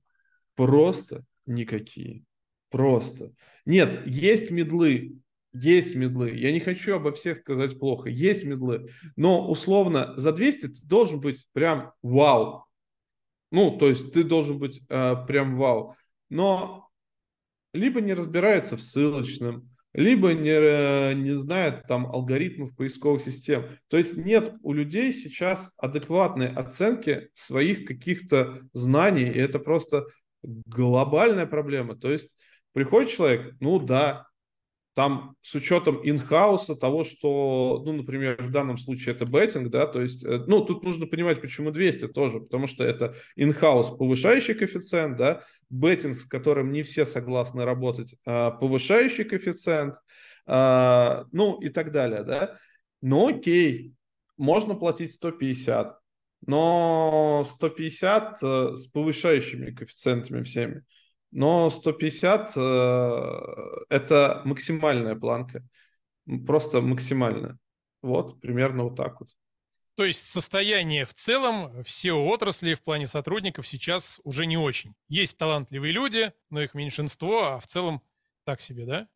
Просто никакие. Просто. Нет, есть медлы, есть медлы. Я не хочу обо всех сказать плохо. Есть медлы. Но условно за 200 ты должен быть прям вау. Ну, то есть ты должен быть э, прям вау. Но либо не разбирается в ссылочном, либо не, э, не знает там алгоритмов поисковых систем. То есть нет у людей сейчас адекватной оценки своих каких-то знаний, и это просто глобальная проблема. То есть приходит человек, ну да, там с учетом инхауса того, что, ну, например, в данном случае это беттинг, да, то есть, э, ну, тут нужно понимать, почему 200 тоже, потому что это инхаус повышающий коэффициент, да, беттинг, с которым не все согласны работать, а, повышающий коэффициент, а, ну, и так далее, да. Но окей, можно платить 150, но 150 э, с повышающими коэффициентами всеми. Но 150 э, это максимальная планка. Просто максимальная. Вот, примерно вот так вот. То есть состояние в целом все отрасли в плане сотрудников сейчас уже не очень. Есть талантливые люди, но их меньшинство, а в целом так себе, да?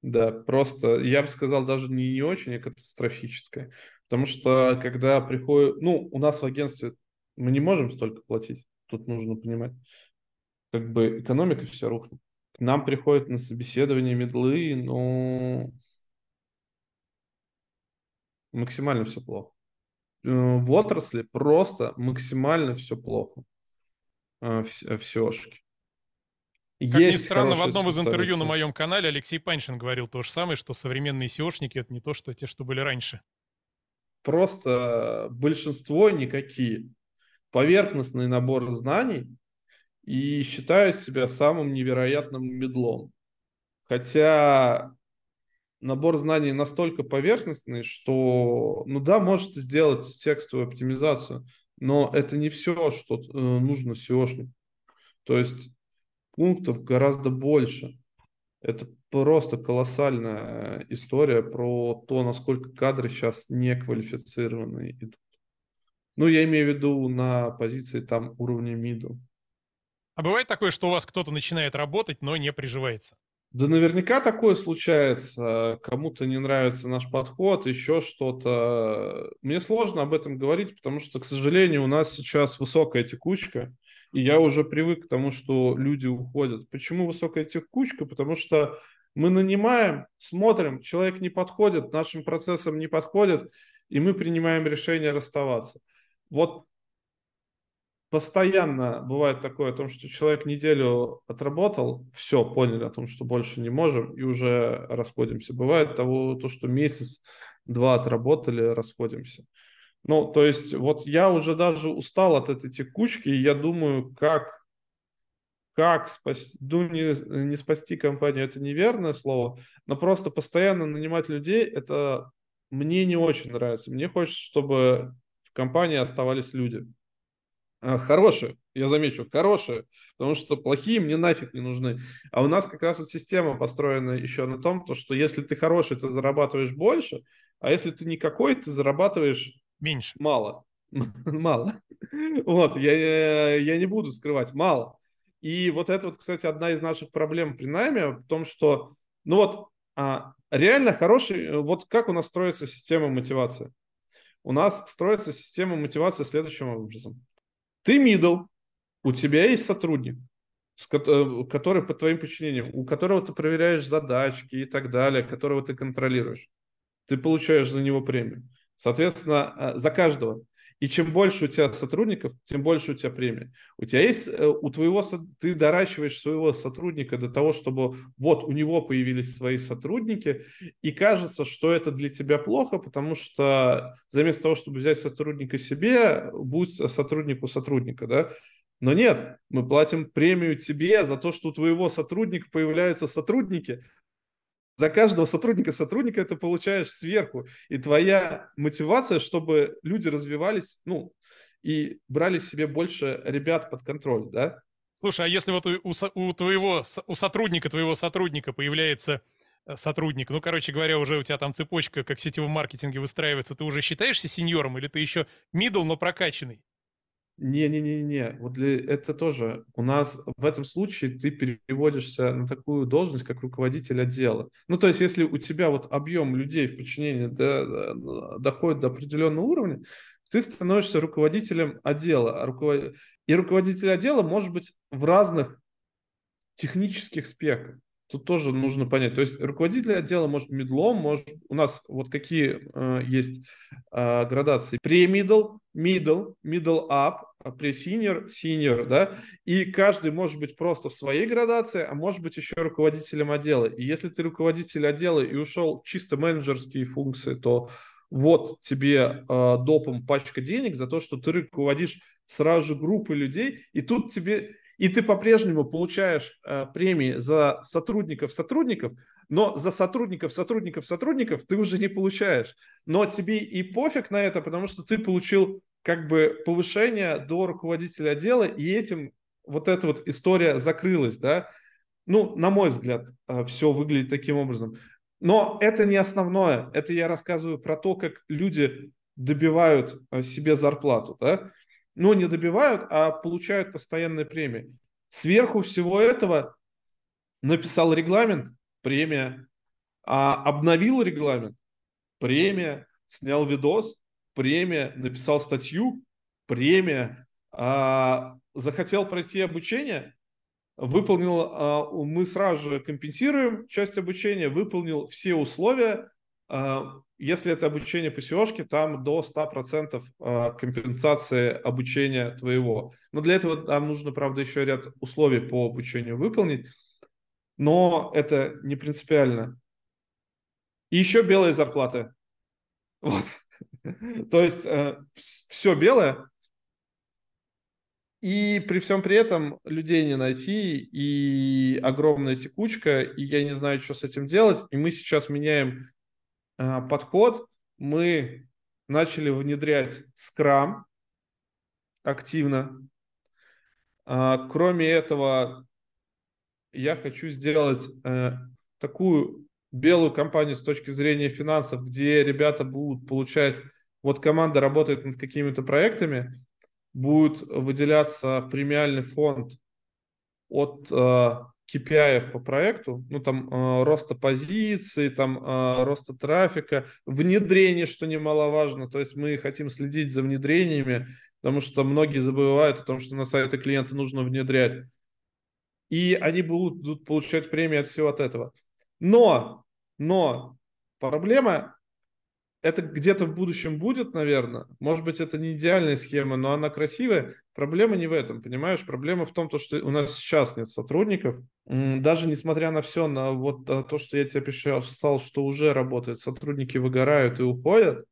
Да, просто, я бы сказал, даже не, не очень, а катастрофическое. Потому что, когда приходит... Ну, у нас в агентстве мы не можем столько платить. Тут нужно понимать как бы экономика вся рухнет. К нам приходят на собеседование медлы, но максимально все плохо. Э, в отрасли просто максимально все плохо. Всеошки. Э, как Есть ни странно, в одном из интервью на моем канале Алексей Паншин говорил то же самое, что современные SEOшники это не то, что те, что были раньше. Просто большинство никакие. Поверхностный набор знаний, и считают себя самым невероятным медлом. Хотя набор знаний настолько поверхностный, что, ну да, можете сделать текстовую оптимизацию, но это не все, что э, нужно SEOшнику. То есть пунктов гораздо больше. Это просто колоссальная история про то, насколько кадры сейчас неквалифицированные идут. Ну, я имею в виду на позиции там уровня middle. А бывает такое, что у вас кто-то начинает работать, но не приживается? Да наверняка такое случается. Кому-то не нравится наш подход, еще что-то. Мне сложно об этом говорить, потому что, к сожалению, у нас сейчас высокая текучка, и я уже привык к тому, что люди уходят. Почему высокая текучка? Потому что мы нанимаем, смотрим, человек не подходит, нашим процессам не подходит, и мы принимаем решение расставаться. Вот постоянно бывает такое, о том, что человек неделю отработал, все, поняли о том, что больше не можем, и уже расходимся. Бывает того, то, что месяц-два отработали, расходимся. Ну, то есть, вот я уже даже устал от этой текучки, и я думаю, как, как спасти, ну, не, не спасти компанию, это неверное слово, но просто постоянно нанимать людей, это мне не очень нравится. Мне хочется, чтобы в компании оставались люди. А, хорошие, я замечу, хорошие, потому что плохие мне нафиг не нужны. А у нас как раз вот система построена еще на том, то, что если ты хороший, ты зарабатываешь больше, а если ты никакой, ты зарабатываешь меньше. Мало. Мало. Вот, я, я не буду скрывать, мало. И вот это вот, кстати, одна из наших проблем при найме в том, что, ну вот, а, реально хороший, вот как у нас строится система мотивации? У нас строится система мотивации следующим образом. Ты middle, у тебя есть сотрудник, э, который под твоим подчинением, у которого ты проверяешь задачки и так далее, которого ты контролируешь. Ты получаешь за него премию. Соответственно, э, за каждого. И чем больше у тебя сотрудников, тем больше у тебя премия. У тебя есть, э, у твоего, ты доращиваешь своего сотрудника до того, чтобы вот у него появились свои сотрудники, и кажется, что это для тебя плохо, потому что заместо того, чтобы взять сотрудника себе, будь сотруднику сотрудника, да, Но нет, мы платим премию тебе за то, что у твоего сотрудника появляются сотрудники. За каждого сотрудника сотрудника ты получаешь сверху. И твоя мотивация, чтобы люди развивались, ну, и брали себе больше ребят под контроль, да? Слушай, а если вот у, у твоего, у сотрудника, твоего сотрудника появляется э, сотрудник, ну, короче говоря, уже у тебя там цепочка, как в сетевом маркетинге выстраивается, ты уже считаешься сеньором или ты еще мидл, но прокачанный? Не-не-не-не, вот для, это тоже у нас в этом случае ты переводишься на такую должность, как руководитель отдела. Ну, то есть, если у тебя вот объем людей в подчинении до, доходит до определенного уровня, ты становишься руководителем отдела. А и руководитель отдела может быть в разных технических спеках. Тут тоже нужно понять. То есть руководитель отдела может медлом, может у нас вот какие э, есть э, градации. Pre-middle, middle, middle up, pre-senior, senior, да. И каждый может быть просто в своей градации, а может быть еще руководителем отдела. И если ты руководитель отдела и ушел чисто менеджерские функции, то вот тебе э, допом пачка денег за то, что ты руководишь сразу же группой людей, и тут тебе и ты по-прежнему получаешь э, премии за сотрудников сотрудников, но за сотрудников сотрудников сотрудников ты уже не получаешь. Но тебе и пофиг на это, потому что ты получил как бы повышение до руководителя отдела, и этим вот эта вот история закрылась, да. Ну, на мой взгляд, э, все выглядит таким образом. Но это не основное. Это я рассказываю про то, как люди добивают э, себе зарплату, да но не добивают, а получают постоянные премии. Сверху всего этого написал регламент, премия, а обновил регламент, премия, снял видос, премия, написал статью, премия, а, захотел пройти обучение, выполнил, а, мы сразу же компенсируем часть обучения, выполнил все условия, а, если это обучение по SEO, там до 100% а, компенсации обучения твоего. Но для этого нам нужно, правда, еще ряд условий по обучению выполнить. Но это не принципиально. И еще белые зарплаты. Вот. То есть э, все белое, и при всем при этом людей не найти, и огромная текучка, и я не знаю, что с этим делать. И мы сейчас меняем а, подход мы начали внедрять Scrum активно. А, кроме этого, я хочу сделать э, такую белую компанию с точки зрения финансов, где ребята будут получать, вот команда работает над какими-то проектами, будет выделяться премиальный фонд от э, KPI по проекту, ну там э, роста позиций, там э, роста трафика, внедрение, что немаловажно, то есть мы хотим следить за внедрениями, потому что многие забывают о том, что на сайты клиента нужно внедрять. И они будут, получать премии от всего от этого. Но, но проблема это где-то в будущем будет, наверное. Может быть, это не идеальная схема, но она красивая. Проблема не в этом, понимаешь? Проблема в том, что у нас сейчас нет сотрудников. Даже несмотря на все, на вот э, то, что я тебе писал, что уже работает, сотрудники выгорают и уходят.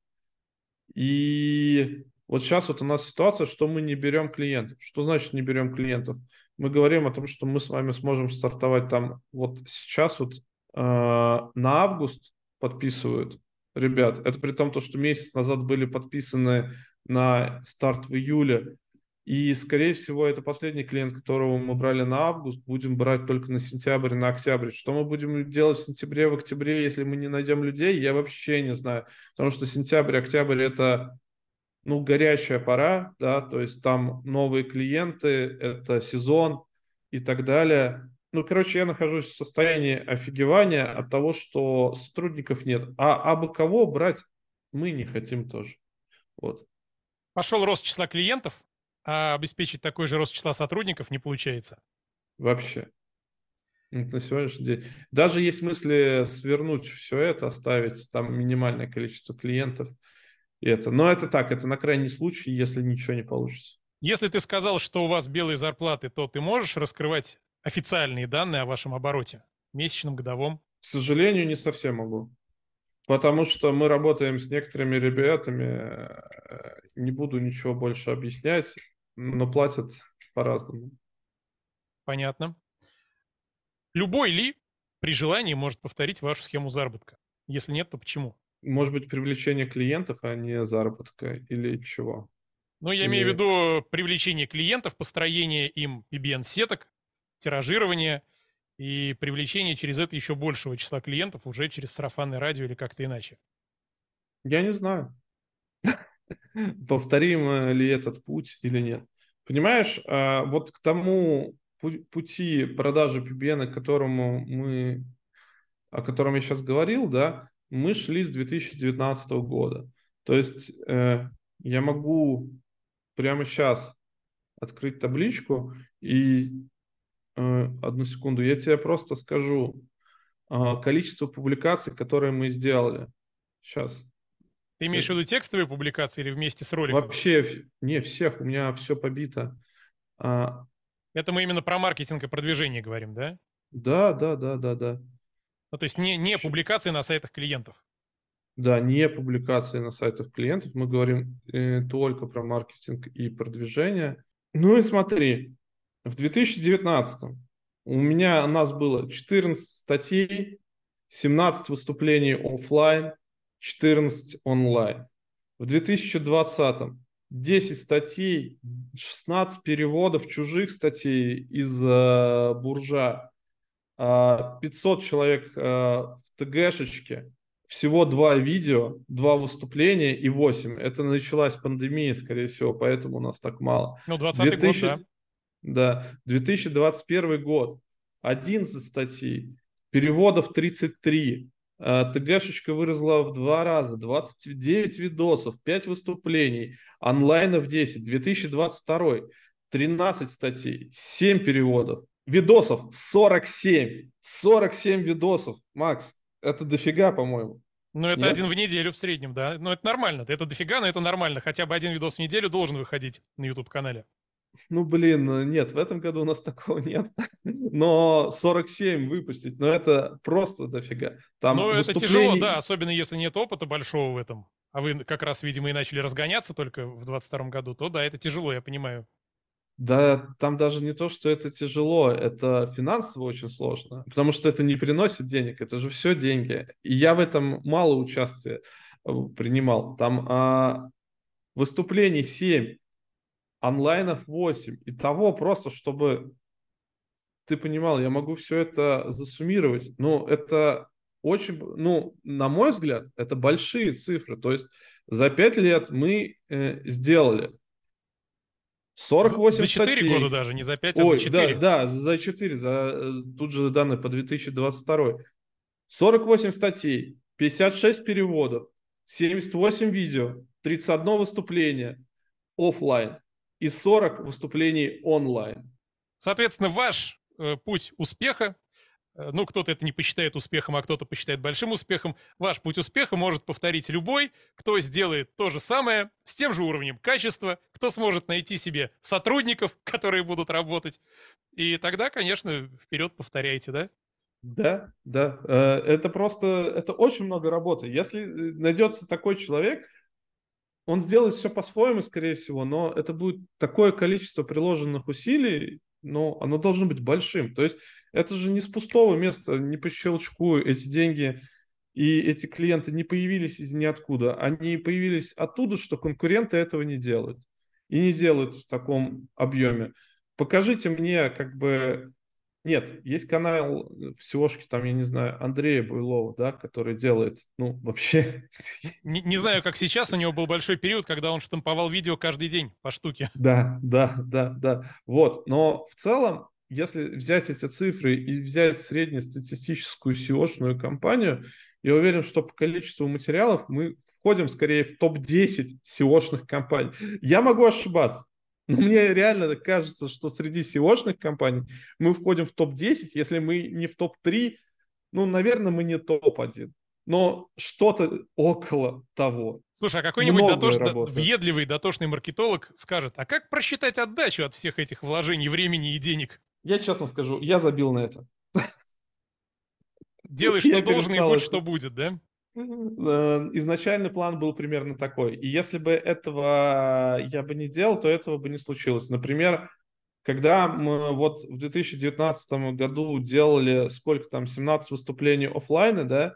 И вот сейчас вот у нас ситуация, что мы не берем клиентов. Что значит не берем клиентов? Мы говорим о том, что мы с вами сможем стартовать там вот сейчас вот э, на август подписывают ребят. Это при том, то, что месяц назад были подписаны на старт в июле. И, скорее всего, это последний клиент, которого мы брали на август. Будем брать только на сентябрь, на октябрь. Что мы будем делать в сентябре, в октябре, если мы не найдем людей, я вообще не знаю. Потому что сентябрь, октябрь – это ну, горячая пора, да, то есть там новые клиенты, это сезон и так далее. Ну, короче, я нахожусь в состоянии офигевания от того, что сотрудников нет. А абы кого брать мы не хотим тоже. Вот. Пошел рост числа клиентов, а обеспечить такой же рост числа сотрудников не получается. Вообще. На сегодняшний день. Даже есть мысли свернуть все это, оставить там минимальное количество клиентов. Это. Но это так, это на крайний случай, если ничего не получится. Если ты сказал, что у вас белые зарплаты, то ты можешь раскрывать официальные данные о вашем обороте, месячном, годовом? К сожалению, не совсем могу. Потому что мы работаем с некоторыми ребятами, э, не буду ничего больше объяснять, но платят по-разному. Понятно. Любой ли при желании может повторить вашу схему заработка? Если нет, то почему? Может быть, привлечение клиентов, а не заработка или чего? Ну, я имею в виду привлечение клиентов, построение им PBN-сеток, тиражирование и привлечение через это еще большего числа клиентов уже через сарафанное радио или как-то иначе. Я не знаю, повторим ли этот путь или нет. Понимаешь, а, вот к тому пути продажи PBN, к которому мы, о котором я сейчас говорил, да, мы шли с 2019 года. То есть э, я могу прямо сейчас открыть табличку и э, одну секунду, я тебе просто скажу э, количество публикаций, которые мы сделали. Сейчас. Ты имеешь в виду текстовые публикации или вместе с роликом? Вообще, не всех, у меня все побито. А... Это мы именно про маркетинг и продвижение говорим, да? Да, да, да, да, да. Ну, то есть не, не публикации на сайтах клиентов. Да, не публикации на сайтах клиентов. Мы говорим э, только про маркетинг и продвижение. Ну и смотри, в 2019 у меня у нас было 14 статей, 17 выступлений офлайн, 14 онлайн. В 2020 10 статей, 16 переводов чужих статей из э, буржа, 500 человек э, в ТГшечке, всего два видео, два выступления и 8. Это началась пандемия, скорее всего, поэтому у нас так мало. Ну, 20 2000... год, да. Да, 2021 год. 11 статей, переводов 33, э, ТГшечка выросла в два раза, 29 видосов, 5 выступлений, онлайнов 10, 2022, 13 статей, 7 переводов, Видосов 47. 47 видосов, Макс. Это дофига, по-моему. Ну, это Нет? один в неделю в среднем, да. Ну, это нормально. Это дофига, но это нормально. Хотя бы один видос в неделю должен выходить на YouTube-канале. Ну, блин, нет, в этом году у нас такого нет. Но 47 выпустить, ну, это просто дофига. Там ну, выступлений... это тяжело, да, особенно если нет опыта большого в этом. А вы как раз, видимо, и начали разгоняться только в 22 году, то да, это тяжело, я понимаю. Да, там даже не то, что это тяжело, это финансово очень сложно, потому что это не приносит денег, это же все деньги. И я в этом мало участия э, принимал. Там а, выступлений 7, онлайнов 8. И того просто, чтобы ты понимал, я могу все это засуммировать. Ну, это очень, ну, на мой взгляд, это большие цифры. То есть за 5 лет мы э, сделали 48 за, за 4 статей. года даже, не за 5, а Ой, за 4. Да, да, за 4, за, э, тут же данные по 2022. 48 статей, 56 переводов, 78 видео, 31 выступление офлайн и 40 выступлений онлайн. Соответственно, ваш э, путь успеха ну, кто-то это не посчитает успехом, а кто-то посчитает большим успехом. Ваш путь успеха может повторить любой, кто сделает то же самое с тем же уровнем качества, кто сможет найти себе сотрудников, которые будут работать. И тогда, конечно, вперед повторяйте, да? Да, да. Э, это просто, это очень много работы. Если э, найдется такой человек, он сделает все по-своему, скорее всего, но это будет такое количество приложенных усилий, но оно должно быть большим. То есть это же не с пустого места, не по щелчку эти деньги и эти клиенты не появились из ниоткуда. Они появились оттуда, что конкуренты этого не делают. И не делают в таком объеме. Покажите мне, как бы... Нет, есть канал в SEOшке, там, я не знаю, Андрея Буйлова, да, который делает, ну, вообще... Не, не знаю, как сейчас, у него был большой период, когда он штамповал видео каждый день по штуке. Да, да, да, да. Вот, но в целом если взять эти цифры и взять среднестатистическую SEO-шную компанию, я уверен, что по количеству материалов мы входим скорее в топ-10 SEO-шных компаний. Я могу ошибаться, но мне реально кажется, что среди SEO-шных компаний мы входим в топ-10, если мы не в топ-3, ну, наверное, мы не топ-1 но что-то около того. Слушай, а какой-нибудь дотош... въедливый дотошный маркетолог скажет, а как просчитать отдачу от всех этих вложений времени и денег? Я честно скажу, я забил на это. Делай, что должен, и будь, что будет, да? Э, изначальный план был примерно такой. И если бы этого я бы не делал, то этого бы не случилось. Например, когда мы вот в 2019 году делали сколько там, 17 выступлений офлайна, да,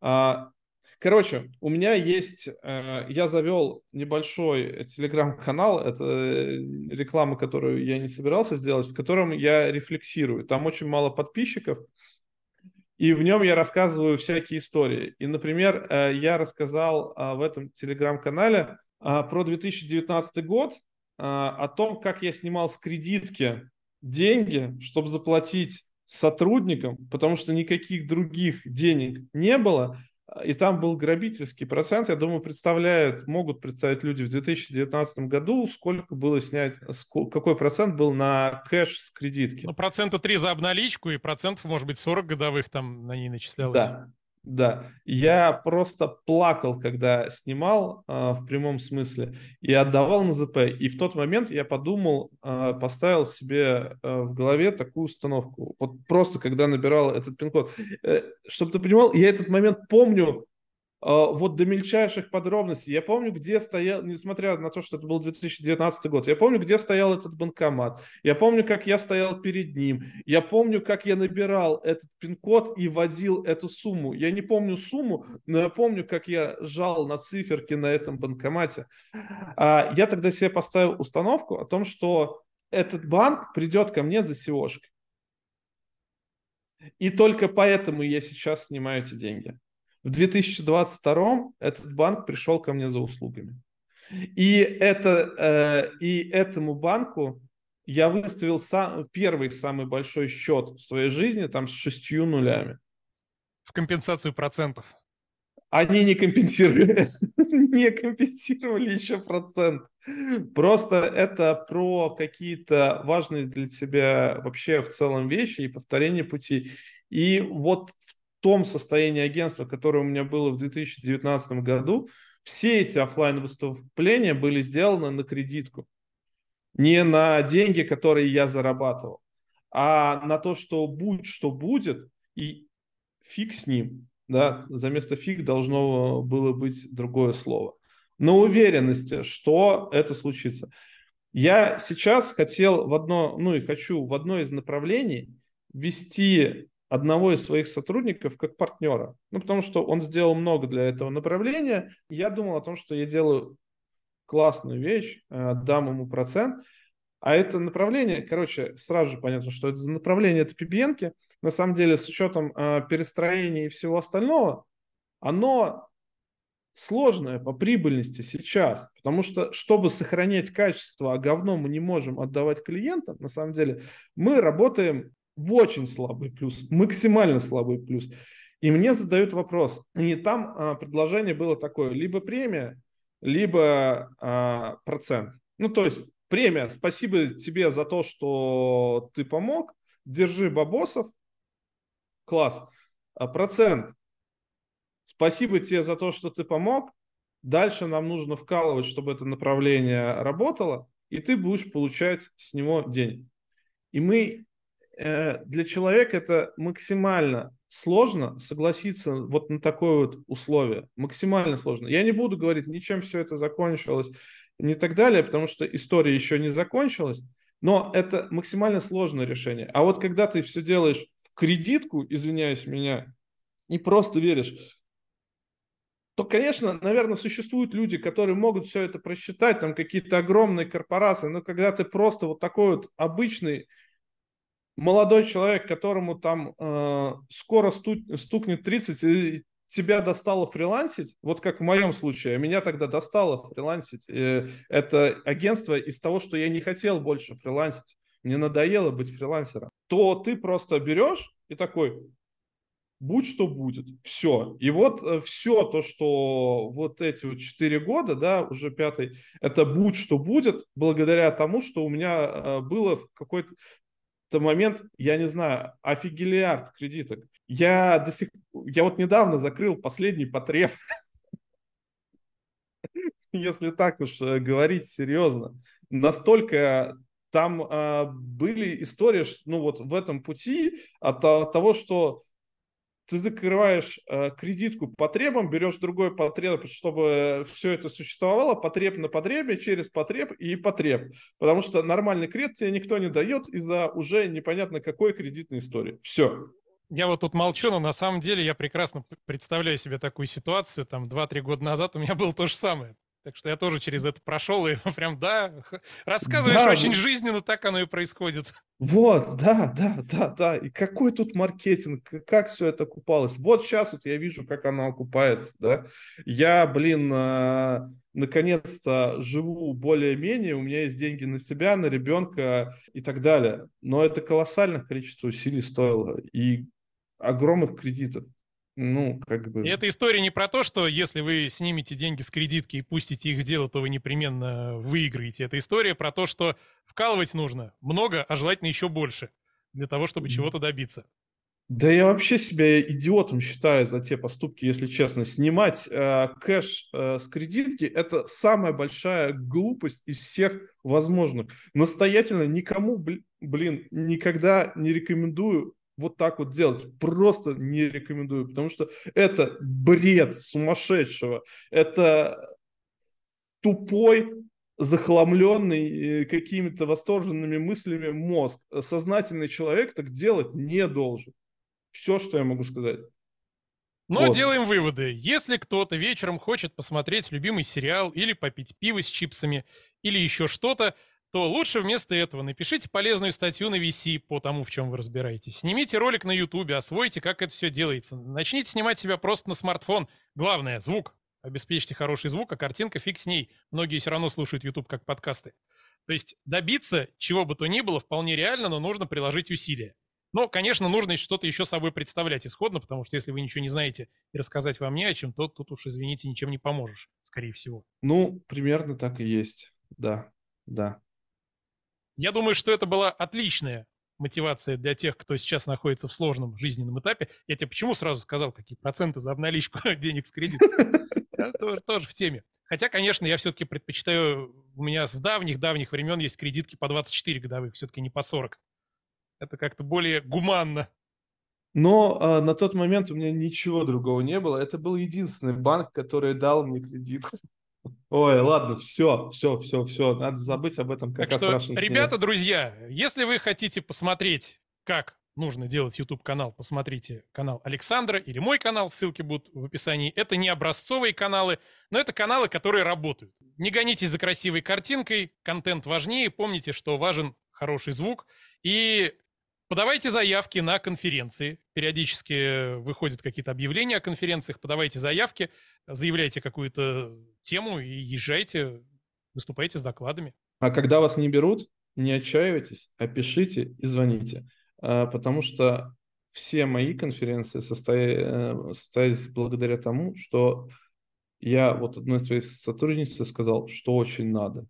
а, Короче, у меня есть, э, я завел небольшой телеграм-канал, это э, реклама, которую я не собирался сделать, в котором я рефлексирую. Там очень мало подписчиков, и в нем я рассказываю всякие истории. И, например, э, я рассказал в этом телеграм-канале про 2019 год, о том, как я снимал с кредитки деньги, чтобы заплатить сотрудникам, потому что никаких других денег не было и там был грабительский процент. Я думаю, представляют, могут представить люди в 2019 году, сколько было снять, какой процент был на кэш с кредитки. Ну, процента 3 за обналичку, и процентов, может быть, 40 годовых там на ней начислялось. Да, да, я просто плакал, когда снимал э, в прямом смысле и отдавал на ЗП. И в тот момент я подумал, э, поставил себе э, в голове такую установку. Вот просто когда набирал этот пин-код. Э, чтобы ты понимал, я этот момент помню вот до мельчайших подробностей. Я помню, где стоял, несмотря на то, что это был 2019 год, я помню, где стоял этот банкомат. Я помню, как я стоял перед ним. Я помню, как я набирал этот пин-код и вводил эту сумму. Я не помню сумму, но я помню, как я жал на циферки на этом банкомате. А я тогда себе поставил установку о том, что этот банк придет ко мне за SEOшкой. И только поэтому я сейчас снимаю эти деньги. В 2022 этот банк пришел ко мне за услугами. И, это, э, и этому банку я выставил сам, первый самый большой счет в своей жизни, там с шестью нулями. В компенсацию процентов. Они не компенсировали, не компенсировали еще процент. Просто это про какие-то важные для тебя вообще в целом вещи и повторение пути. И вот в том состоянии агентства, которое у меня было в 2019 году, все эти офлайн выступления были сделаны на кредитку. Не на деньги, которые я зарабатывал, а на то, что будь что будет, и фиг с ним. Да, за место фиг должно было быть другое слово. На уверенности, что это случится. Я сейчас хотел в одно, ну и хочу в одно из направлений ввести одного из своих сотрудников как партнера. Ну, потому что он сделал много для этого направления. Я думал о том, что я делаю классную вещь, э, дам ему процент. А это направление, короче, сразу же понятно, что это направление, это PBN. На самом деле, с учетом э, перестроения и всего остального, оно сложное по прибыльности сейчас, потому что, чтобы сохранять качество, а говно мы не можем отдавать клиентам, на самом деле, мы работаем в очень слабый плюс, максимально слабый плюс. И мне задают вопрос, и там а, предложение было такое, либо премия, либо а, процент. Ну, то есть премия, спасибо тебе за то, что ты помог, держи бабосов, класс. А процент, спасибо тебе за то, что ты помог, дальше нам нужно вкалывать, чтобы это направление работало, и ты будешь получать с него деньги. И мы для человека это максимально сложно согласиться вот на такое вот условие. Максимально сложно. Я не буду говорить, ничем все это закончилось, не так далее, потому что история еще не закончилась, но это максимально сложное решение. А вот когда ты все делаешь в кредитку, извиняюсь меня, и просто веришь, то, конечно, наверное, существуют люди, которые могут все это просчитать, там какие-то огромные корпорации, но когда ты просто вот такой вот обычный молодой человек, которому там э, скоро сту, стукнет 30, и тебя достало фрилансить, вот как в моем случае, меня тогда достало фрилансить. И это агентство из того, что я не хотел больше фрилансить, мне надоело быть фрилансером, то ты просто берешь и такой, будь что будет, все. И вот э, все то, что вот эти вот четыре года, да, уже пятый, это будь что будет, благодаря тому, что у меня э, было какой-то то момент, я не знаю, офигелиард кредиток. Я до сих я вот недавно закрыл последний потреб. Если так уж э, говорить серьезно. Настолько там э, были истории, ну вот в этом пути от, от того, что ты закрываешь э, кредитку потребам, берешь другой потреб, чтобы все это существовало, потреб на потребе, через потреб и потреб. Потому что нормальный кредит тебе никто не дает из-за уже непонятно какой кредитной истории. Все. Я вот тут молчу, но на самом деле я прекрасно представляю себе такую ситуацию. Там 2-3 года назад у меня было то же самое. Так что я тоже через это прошел, и прям, да, рассказываешь да, очень ну... жизненно, так оно и происходит. Вот, да, да, да, да. И какой тут маркетинг, как все это окупалось. Вот сейчас вот я вижу, как оно окупается, да. Я, блин, а, наконец-то живу более-менее, у меня есть деньги на себя, на ребенка и так далее. Но это колоссальное количество усилий стоило и огромных кредитов. Ну, как бы... И эта история не про то, что если вы снимете деньги с кредитки и пустите их в дело, то вы непременно выиграете. Это история про то, что вкалывать нужно много, а желательно еще больше для того, чтобы чего-то добиться. Да я вообще себя идиотом считаю за те поступки, если честно. Снимать э, кэш э, с кредитки – это самая большая глупость из всех возможных. Настоятельно никому, блин, никогда не рекомендую вот так вот делать. Просто не рекомендую, потому что это бред сумасшедшего. Это тупой, захламленный э, какими-то восторженными мыслями мозг. Сознательный человек так делать не должен. Все, что я могу сказать. Но вот. делаем выводы. Если кто-то вечером хочет посмотреть любимый сериал или попить пиво с чипсами или еще что-то, то лучше вместо этого напишите полезную статью на VC по тому, в чем вы разбираетесь. Снимите ролик на YouTube, освойте, как это все делается. Начните снимать себя просто на смартфон. Главное — звук. Обеспечьте хороший звук, а картинка фиг с ней. Многие все равно слушают YouTube как подкасты. То есть добиться чего бы то ни было вполне реально, но нужно приложить усилия. Но, конечно, нужно что-то еще собой представлять исходно, потому что если вы ничего не знаете и рассказать вам не о чем, то тут уж, извините, ничем не поможешь, скорее всего. Ну, примерно так и есть. Да, да. Я думаю, что это была отличная мотивация для тех, кто сейчас находится в сложном жизненном этапе. Я тебе почему сразу сказал, какие проценты за обналичку денег с кредита? Тоже в теме. Хотя, конечно, я все-таки предпочитаю, у меня с давних-давних времен есть кредитки по 24 годовых, все-таки не по 40. Это как-то более гуманно. Но а, на тот момент у меня ничего другого не было. Это был единственный банк, который дал мне кредит. Ой, ладно, все, все, все, все, надо забыть об этом как так о что, Ребята, друзья, если вы хотите посмотреть, как нужно делать YouTube-канал, посмотрите канал Александра или мой канал, ссылки будут в описании. Это не образцовые каналы, но это каналы, которые работают. Не гонитесь за красивой картинкой, контент важнее, помните, что важен хороший звук. И Подавайте заявки на конференции. Периодически выходят какие-то объявления о конференциях. Подавайте заявки, заявляйте какую-то тему и езжайте, выступайте с докладами. А когда вас не берут, не отчаивайтесь, а пишите и звоните. А, потому что все мои конференции. Э, состоялись благодаря тому, что я вот одной своей сотруднице сказал, что очень надо.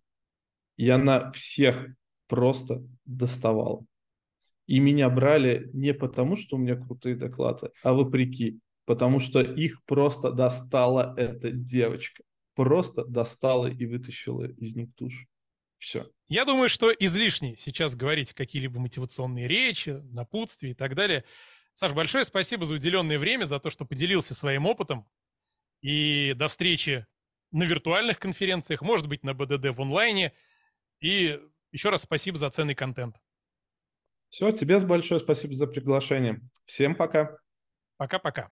И она всех просто доставала. И меня брали не потому, что у меня крутые доклады, а вопреки. Потому что их просто достала эта девочка. Просто достала и вытащила из них душу. Все. Я думаю, что излишне сейчас говорить какие-либо мотивационные речи, напутствия и так далее. Саш, большое спасибо за уделенное время, за то, что поделился своим опытом. И до встречи на виртуальных конференциях, может быть, на БДД в онлайне. И еще раз спасибо за ценный контент. Все, тебе большое спасибо за приглашение. Всем пока. Пока-пока.